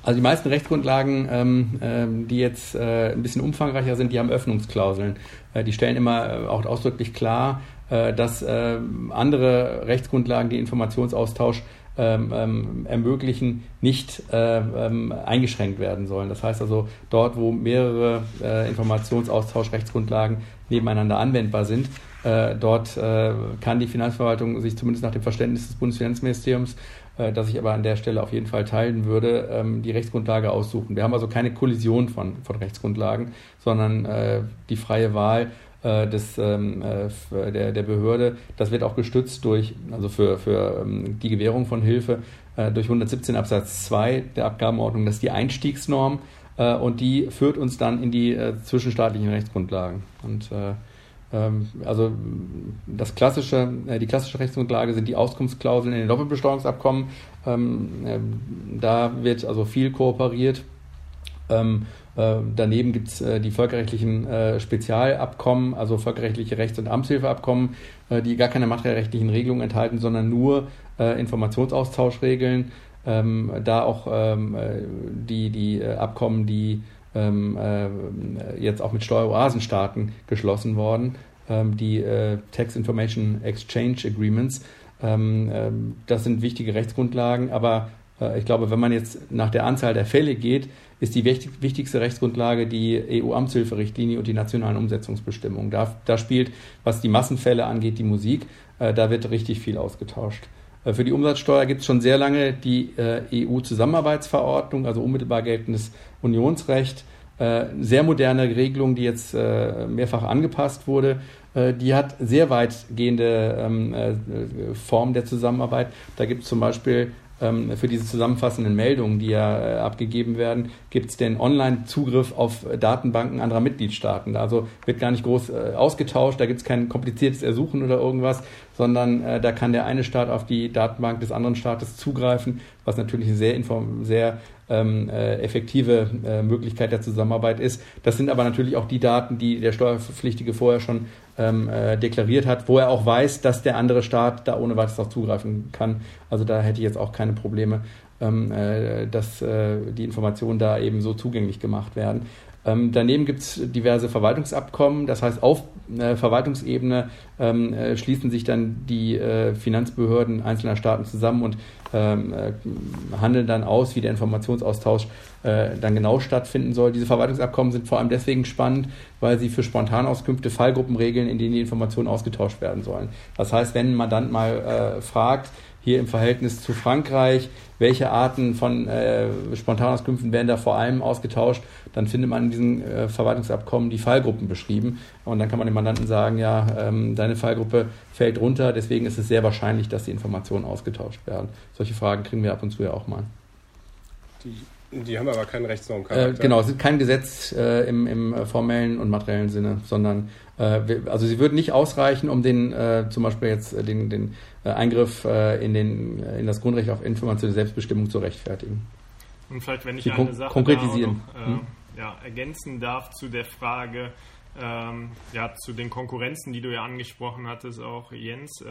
Also die meisten Rechtsgrundlagen, ähm, ähm, die jetzt äh, ein bisschen umfangreicher sind, die haben Öffnungsklauseln. Äh, die stellen immer äh, auch ausdrücklich klar, dass äh, andere Rechtsgrundlagen, die Informationsaustausch ähm, ähm, ermöglichen, nicht äh, ähm, eingeschränkt werden sollen. Das heißt also, dort, wo mehrere äh, Informationsaustausch-Rechtsgrundlagen nebeneinander anwendbar sind, äh, dort äh, kann die Finanzverwaltung sich zumindest nach dem Verständnis des Bundesfinanzministeriums, äh, das ich aber an der Stelle auf jeden Fall teilen würde, die Rechtsgrundlage aussuchen. Wir haben also keine Kollision von, von Rechtsgrundlagen, sondern äh, die freie Wahl äh, des, ähm, äh, der, der Behörde. Das wird auch gestützt durch, also für, für ähm, die Gewährung von Hilfe, äh, durch 117 Absatz 2 der Abgabenordnung. Das ist die Einstiegsnorm und die führt uns dann in die zwischenstaatlichen Rechtsgrundlagen. Und Ähm, also das klassische, äh, die klassische Rechtsgrundlage sind die Auskunftsklauseln in den Doppelbesteuerungsabkommen. Ähm, äh, da wird also viel kooperiert. Ähm, äh, daneben gibt es äh, die völkerrechtlichen äh, Spezialabkommen, also völkerrechtliche Rechts- und Amtshilfeabkommen, äh, die gar keine materiellrechtlichen Regelungen enthalten, sondern nur Informationsaustauschregeln. Ähm, da auch ähm, die, die Abkommen, die jetzt auch mit Steueroasenstaaten geschlossen worden, die Tax Information Exchange Agreements. Das sind wichtige Rechtsgrundlagen, aber ich glaube, wenn man jetzt nach der Anzahl der Fälle geht, ist die wichtig, wichtigste Rechtsgrundlage die EU-Amtshilferichtlinie und die nationalen Umsetzungsbestimmungen. Da, da spielt, was die Massenfälle angeht, die Musik. Äh, da wird richtig viel ausgetauscht. Äh, für die Umsatzsteuer gibt es schon sehr lange die äh, EU-Zusammenarbeitsverordnung, also unmittelbar geltendes Unionsrecht. Äh, sehr moderne Regelung, die jetzt mehrfach angepasst wurde. Die hat sehr weitgehende ähm, Formen der Zusammenarbeit. Da gibt es zum Beispiel für diese zusammenfassenden Meldungen, die ja äh, abgegeben werden, gibt es den Online-Zugriff auf Datenbanken anderer Mitgliedstaaten. Also wird gar nicht groß äh, ausgetauscht, da gibt es kein kompliziertes Ersuchen oder irgendwas, sondern äh, da kann der eine Staat auf die Datenbank des anderen Staates zugreifen, was natürlich eine sehr, sehr ähm, äh, effektive äh, Möglichkeit der Zusammenarbeit ist. Das sind aber natürlich auch die Daten, die der Steuerpflichtige vorher schon ähm, äh, deklariert hat, wo er auch weiß, dass der andere Staat da ohne weiteres auch zugreifen kann. Also da hätte ich jetzt auch keine Probleme, ähm, äh, dass äh, die Informationen da eben so zugänglich gemacht werden. Ähm, daneben gibt es diverse Verwaltungsabkommen, das heißt auf äh, Verwaltungsebene ähm, äh, schließen sich dann die äh, Finanzbehörden einzelner Staaten zusammen und ähm, äh, handeln dann aus, wie der Informationsaustausch äh, dann genau stattfinden soll. Diese Verwaltungsabkommen sind vor allem deswegen spannend, weil sie für Spontanauskünfte Fallgruppen regeln, in denen die Informationen ausgetauscht werden sollen. Das heißt, wenn ein Mandant mal äh, fragt, hier im Verhältnis zu Frankreich, welche Arten von äh, Spontanauskünften werden da vor allem ausgetauscht, dann findet man diesen äh, Verwaltungsabkommen die Fallgruppen beschrieben. Und dann kann man dem Mandanten sagen, ja, ähm, deine Fallgruppe fällt runter, deswegen ist es sehr wahrscheinlich, dass die Informationen ausgetauscht werden. Solche Fragen kriegen wir ab und zu ja auch mal. Die die haben aber keinen Rechtsnormcharakter. Äh, genau, es ist kein Gesetz äh, im, im formellen und materiellen Sinne, sondern äh, also sie würden nicht ausreichen, um den äh, zum Beispiel jetzt äh, den, den äh, Eingriff in, den, in das Grundrecht auf informationelle Selbstbestimmung zu rechtfertigen. Und vielleicht, wenn ich sie eine Sache konkretisieren. Noch, hm? Ja, ergänzen darf zu der Frage, ähm, ja, zu den Konkurrenzen, die du ja angesprochen hattest, auch Jens.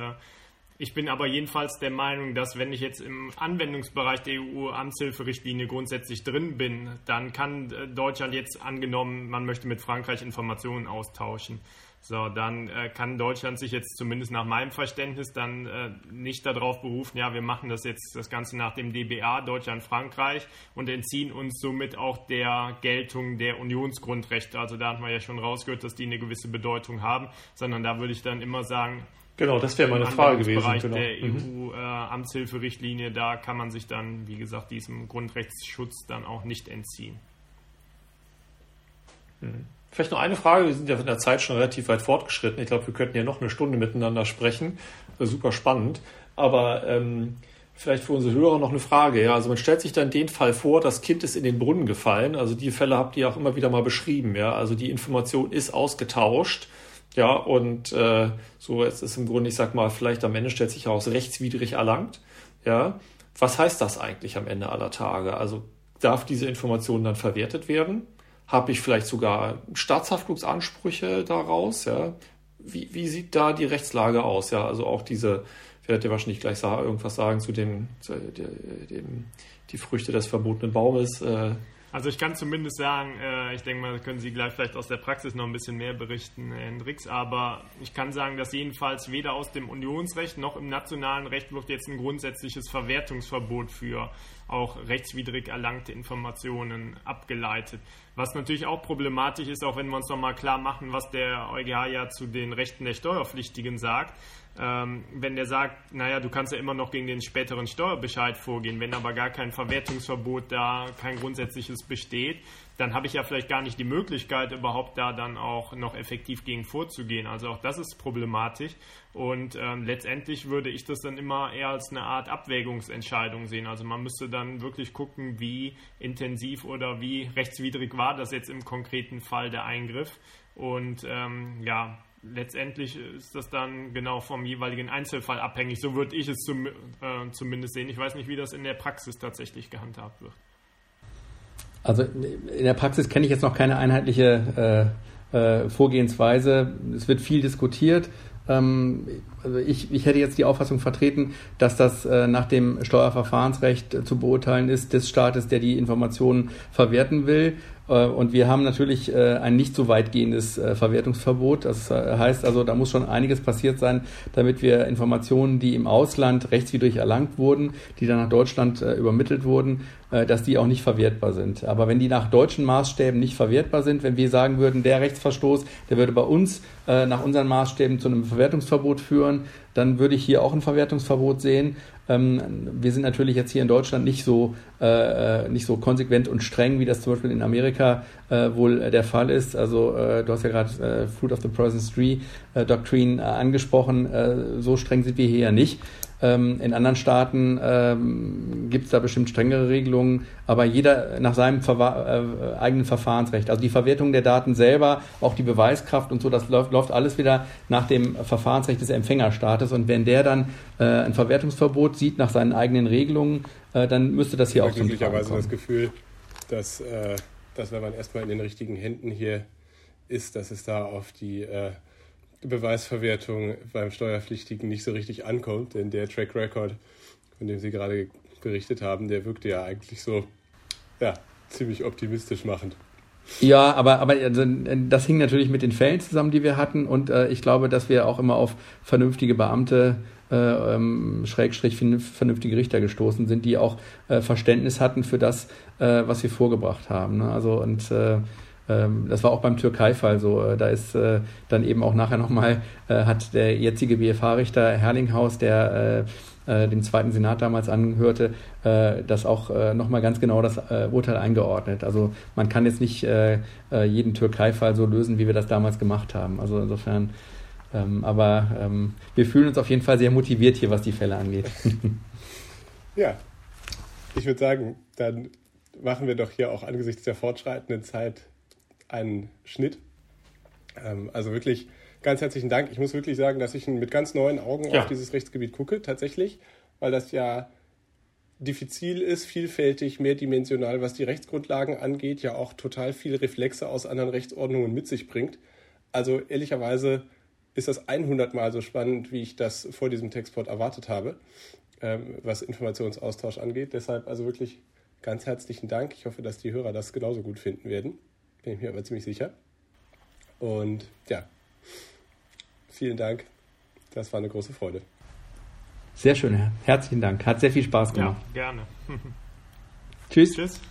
Ich bin aber jedenfalls der Meinung, dass wenn ich jetzt im Anwendungsbereich der EU-Amtshilferichtlinie grundsätzlich drin bin, dann kann äh, Deutschland jetzt angenommen, man möchte mit Frankreich Informationen austauschen. So, dann äh, kann Deutschland sich jetzt zumindest nach meinem Verständnis dann äh, nicht darauf berufen, ja, wir machen das jetzt das Ganze nach dem DBA Deutschland-Frankreich und entziehen uns somit auch der Geltung der Unionsgrundrechte. Also da hat man ja schon rausgehört, dass die eine gewisse Bedeutung haben, sondern da würde ich dann immer sagen, Genau, das wäre meine Frage gewesen. Bereich genau. der mhm. EU-Amtshilferichtlinie, äh, da kann man sich dann, wie gesagt, diesem Grundrechtsschutz dann auch nicht entziehen. Mhm. Vielleicht noch eine Frage, wir sind ja von der Zeit schon relativ weit fortgeschritten. Ich glaube, wir könnten ja noch eine Stunde miteinander sprechen. Super spannend. Aber ähm, vielleicht für unsere Hörer noch eine Frage. Ja, also man stellt sich dann den Fall vor, das Kind ist in den Brunnen gefallen. Also die Fälle habt ihr auch immer wieder mal beschrieben. Ja, also die Information ist ausgetauscht ja, und äh, so jetzt ist im Grunde, ich sag mal, vielleicht am Ende stellt sich heraus, rechtswidrig erlangt. Ja, was heißt das eigentlich am Ende aller Tage? Also darf diese Information dann verwertet werden? Habe ich vielleicht sogar Staatshaftungsansprüche daraus? Ja, wie, wie sieht da die Rechtslage aus? Ja, also auch diese, werdet ihr wahrscheinlich gleich irgendwas sagen zu dem, zu dem, die Früchte des verbotenen Baumes. Äh, also ich kann zumindest sagen, äh, ich denke mal, können Sie gleich vielleicht aus der Praxis noch ein bisschen mehr berichten, Hendrix, aber ich kann sagen, dass jedenfalls weder aus dem Unionsrecht noch im nationalen Recht wird jetzt ein grundsätzliches Verwertungsverbot für auch rechtswidrig erlangte Informationen abgeleitet. Was natürlich auch problematisch ist, auch wenn wir uns nochmal klar machen, was der EuGH ja zu den Rechten der Steuerpflichtigen sagt. Ähm, wenn der sagt, naja, du kannst ja immer noch gegen den späteren Steuerbescheid vorgehen, wenn aber gar kein Verwertungsverbot da, kein grundsätzliches besteht, dann habe ich ja vielleicht gar nicht die Möglichkeit, überhaupt da dann auch noch effektiv gegen vorzugehen. Also auch das ist problematisch. Und ähm, letztendlich würde ich das dann immer eher als eine Art Abwägungsentscheidung sehen. Also man müsste dann wirklich gucken, wie intensiv oder wie rechtswidrig war das jetzt im konkreten Fall der Eingriff. Und ähm, ja, letztendlich ist das dann genau vom jeweiligen Einzelfall abhängig. So würde ich es zum, äh, zumindest sehen. Ich weiß nicht, wie das in der Praxis tatsächlich gehandhabt wird. Also in der Praxis kenne ich jetzt noch keine einheitliche äh, äh, Vorgehensweise. Es wird viel diskutiert. Ähm, also ich, ich hätte jetzt die Auffassung vertreten, dass das äh, nach dem Steuerverfahrensrecht äh, zu beurteilen ist des Staates, der die Informationen verwerten will. Äh, und wir haben natürlich äh, ein nicht so weitgehendes äh, Verwertungsverbot. Das heißt also, da muss schon einiges passiert sein, damit wir Informationen, die im Ausland rechtswidrig erlangt wurden, die dann nach Deutschland übermittelt wurden, dass die auch nicht verwertbar sind. Aber wenn die nach deutschen Maßstäben nicht verwertbar sind, wenn wir sagen würden, der Rechtsverstoß, der würde bei uns nach unseren Maßstäben zu einem Verwertungsverbot führen, dann würde ich hier auch ein Verwertungsverbot sehen. Ähm, wir sind natürlich jetzt hier in Deutschland nicht so, äh, äh, nicht so konsequent und streng, wie das zum Beispiel in Amerika äh, wohl der Fall ist. Also äh, du hast ja gerade äh, Fruit of the Poisonous Tree äh, Doctrine angesprochen. so streng sind wir hier ja nicht. Ähm, in anderen Staaten ähm, gibt es da bestimmt strengere Regelungen, aber jeder nach seinem Verwa äh, eigenen Verfahrensrecht. Also die Verwertung der Daten selber, auch die Beweiskraft und so, das läuft, läuft alles wieder nach dem Verfahrensrecht des Empfängerstaates. Und wenn der dann äh, ein Verwertungsverbot sieht nach seinen eigenen Regelungen, äh, dann müsste das hier auch zum Tragen kommen. das Gefühl, dass, äh, dass wenn man erstmal in den richtigen Händen hier ist, dass es da auf die äh, Beweisverwertung beim Steuerpflichtigen nicht so richtig ankommt, denn der Track Record, von dem Sie gerade berichtet haben, der wirkte ja eigentlich so, ja, ziemlich optimistisch machend. Ja, aber, aber also, das hing natürlich mit den Fällen zusammen, die wir hatten. Und äh, ich glaube, dass wir auch immer auf vernünftige Beamte, äh, ähm, Schrägstrich vernünftige Richter gestoßen sind, die auch äh, Verständnis hatten für das, äh, was wir vorgebracht haben. Ne? Also und äh, das war auch beim Türkei-Fall so. Äh, da ist äh, dann eben auch nachher nochmal, äh, hat der jetzige BFH-Richter Herlinghaus, der den zweiten Senat damals anhörte, das auch nochmal ganz genau das Urteil eingeordnet. Also man kann jetzt nicht jeden Türkei-Fall so lösen, wie wir das damals gemacht haben. Also insofern, ähm, aber ähm, wir fühlen uns auf jeden Fall sehr motiviert hier, was die Fälle angeht. ja, ich würde sagen, dann machen wir doch hier auch angesichts der fortschreitenden Zeit einen Schnitt. Ähm, also wirklich ganz herzlichen Dank. Ich muss wirklich sagen, dass ich mit ganz neuen Augen ja. auf dieses Rechtsgebiet gucke, tatsächlich, weil das ja diffizil ist, vielfältig, mehrdimensional, was die Rechtsgrundlagen angeht, ja auch total viele Reflexe aus anderen Rechtsordnungen mit sich bringt. Also ehrlicherweise ist das 100 Mal so spannend, wie ich das vor diesem Textport erwartet habe, ähm, was Informationsaustausch angeht. Deshalb also wirklich ganz herzlichen Dank. Ich hoffe, dass die Hörer das genauso gut finden werden. Bin ich mir aber ziemlich sicher. Und ja, vielen Dank. Das war eine große Freude. Sehr schön, herzlichen Dank. Hat sehr viel Spaß gemacht. Ja, gerne. Tschüss. Tschüss.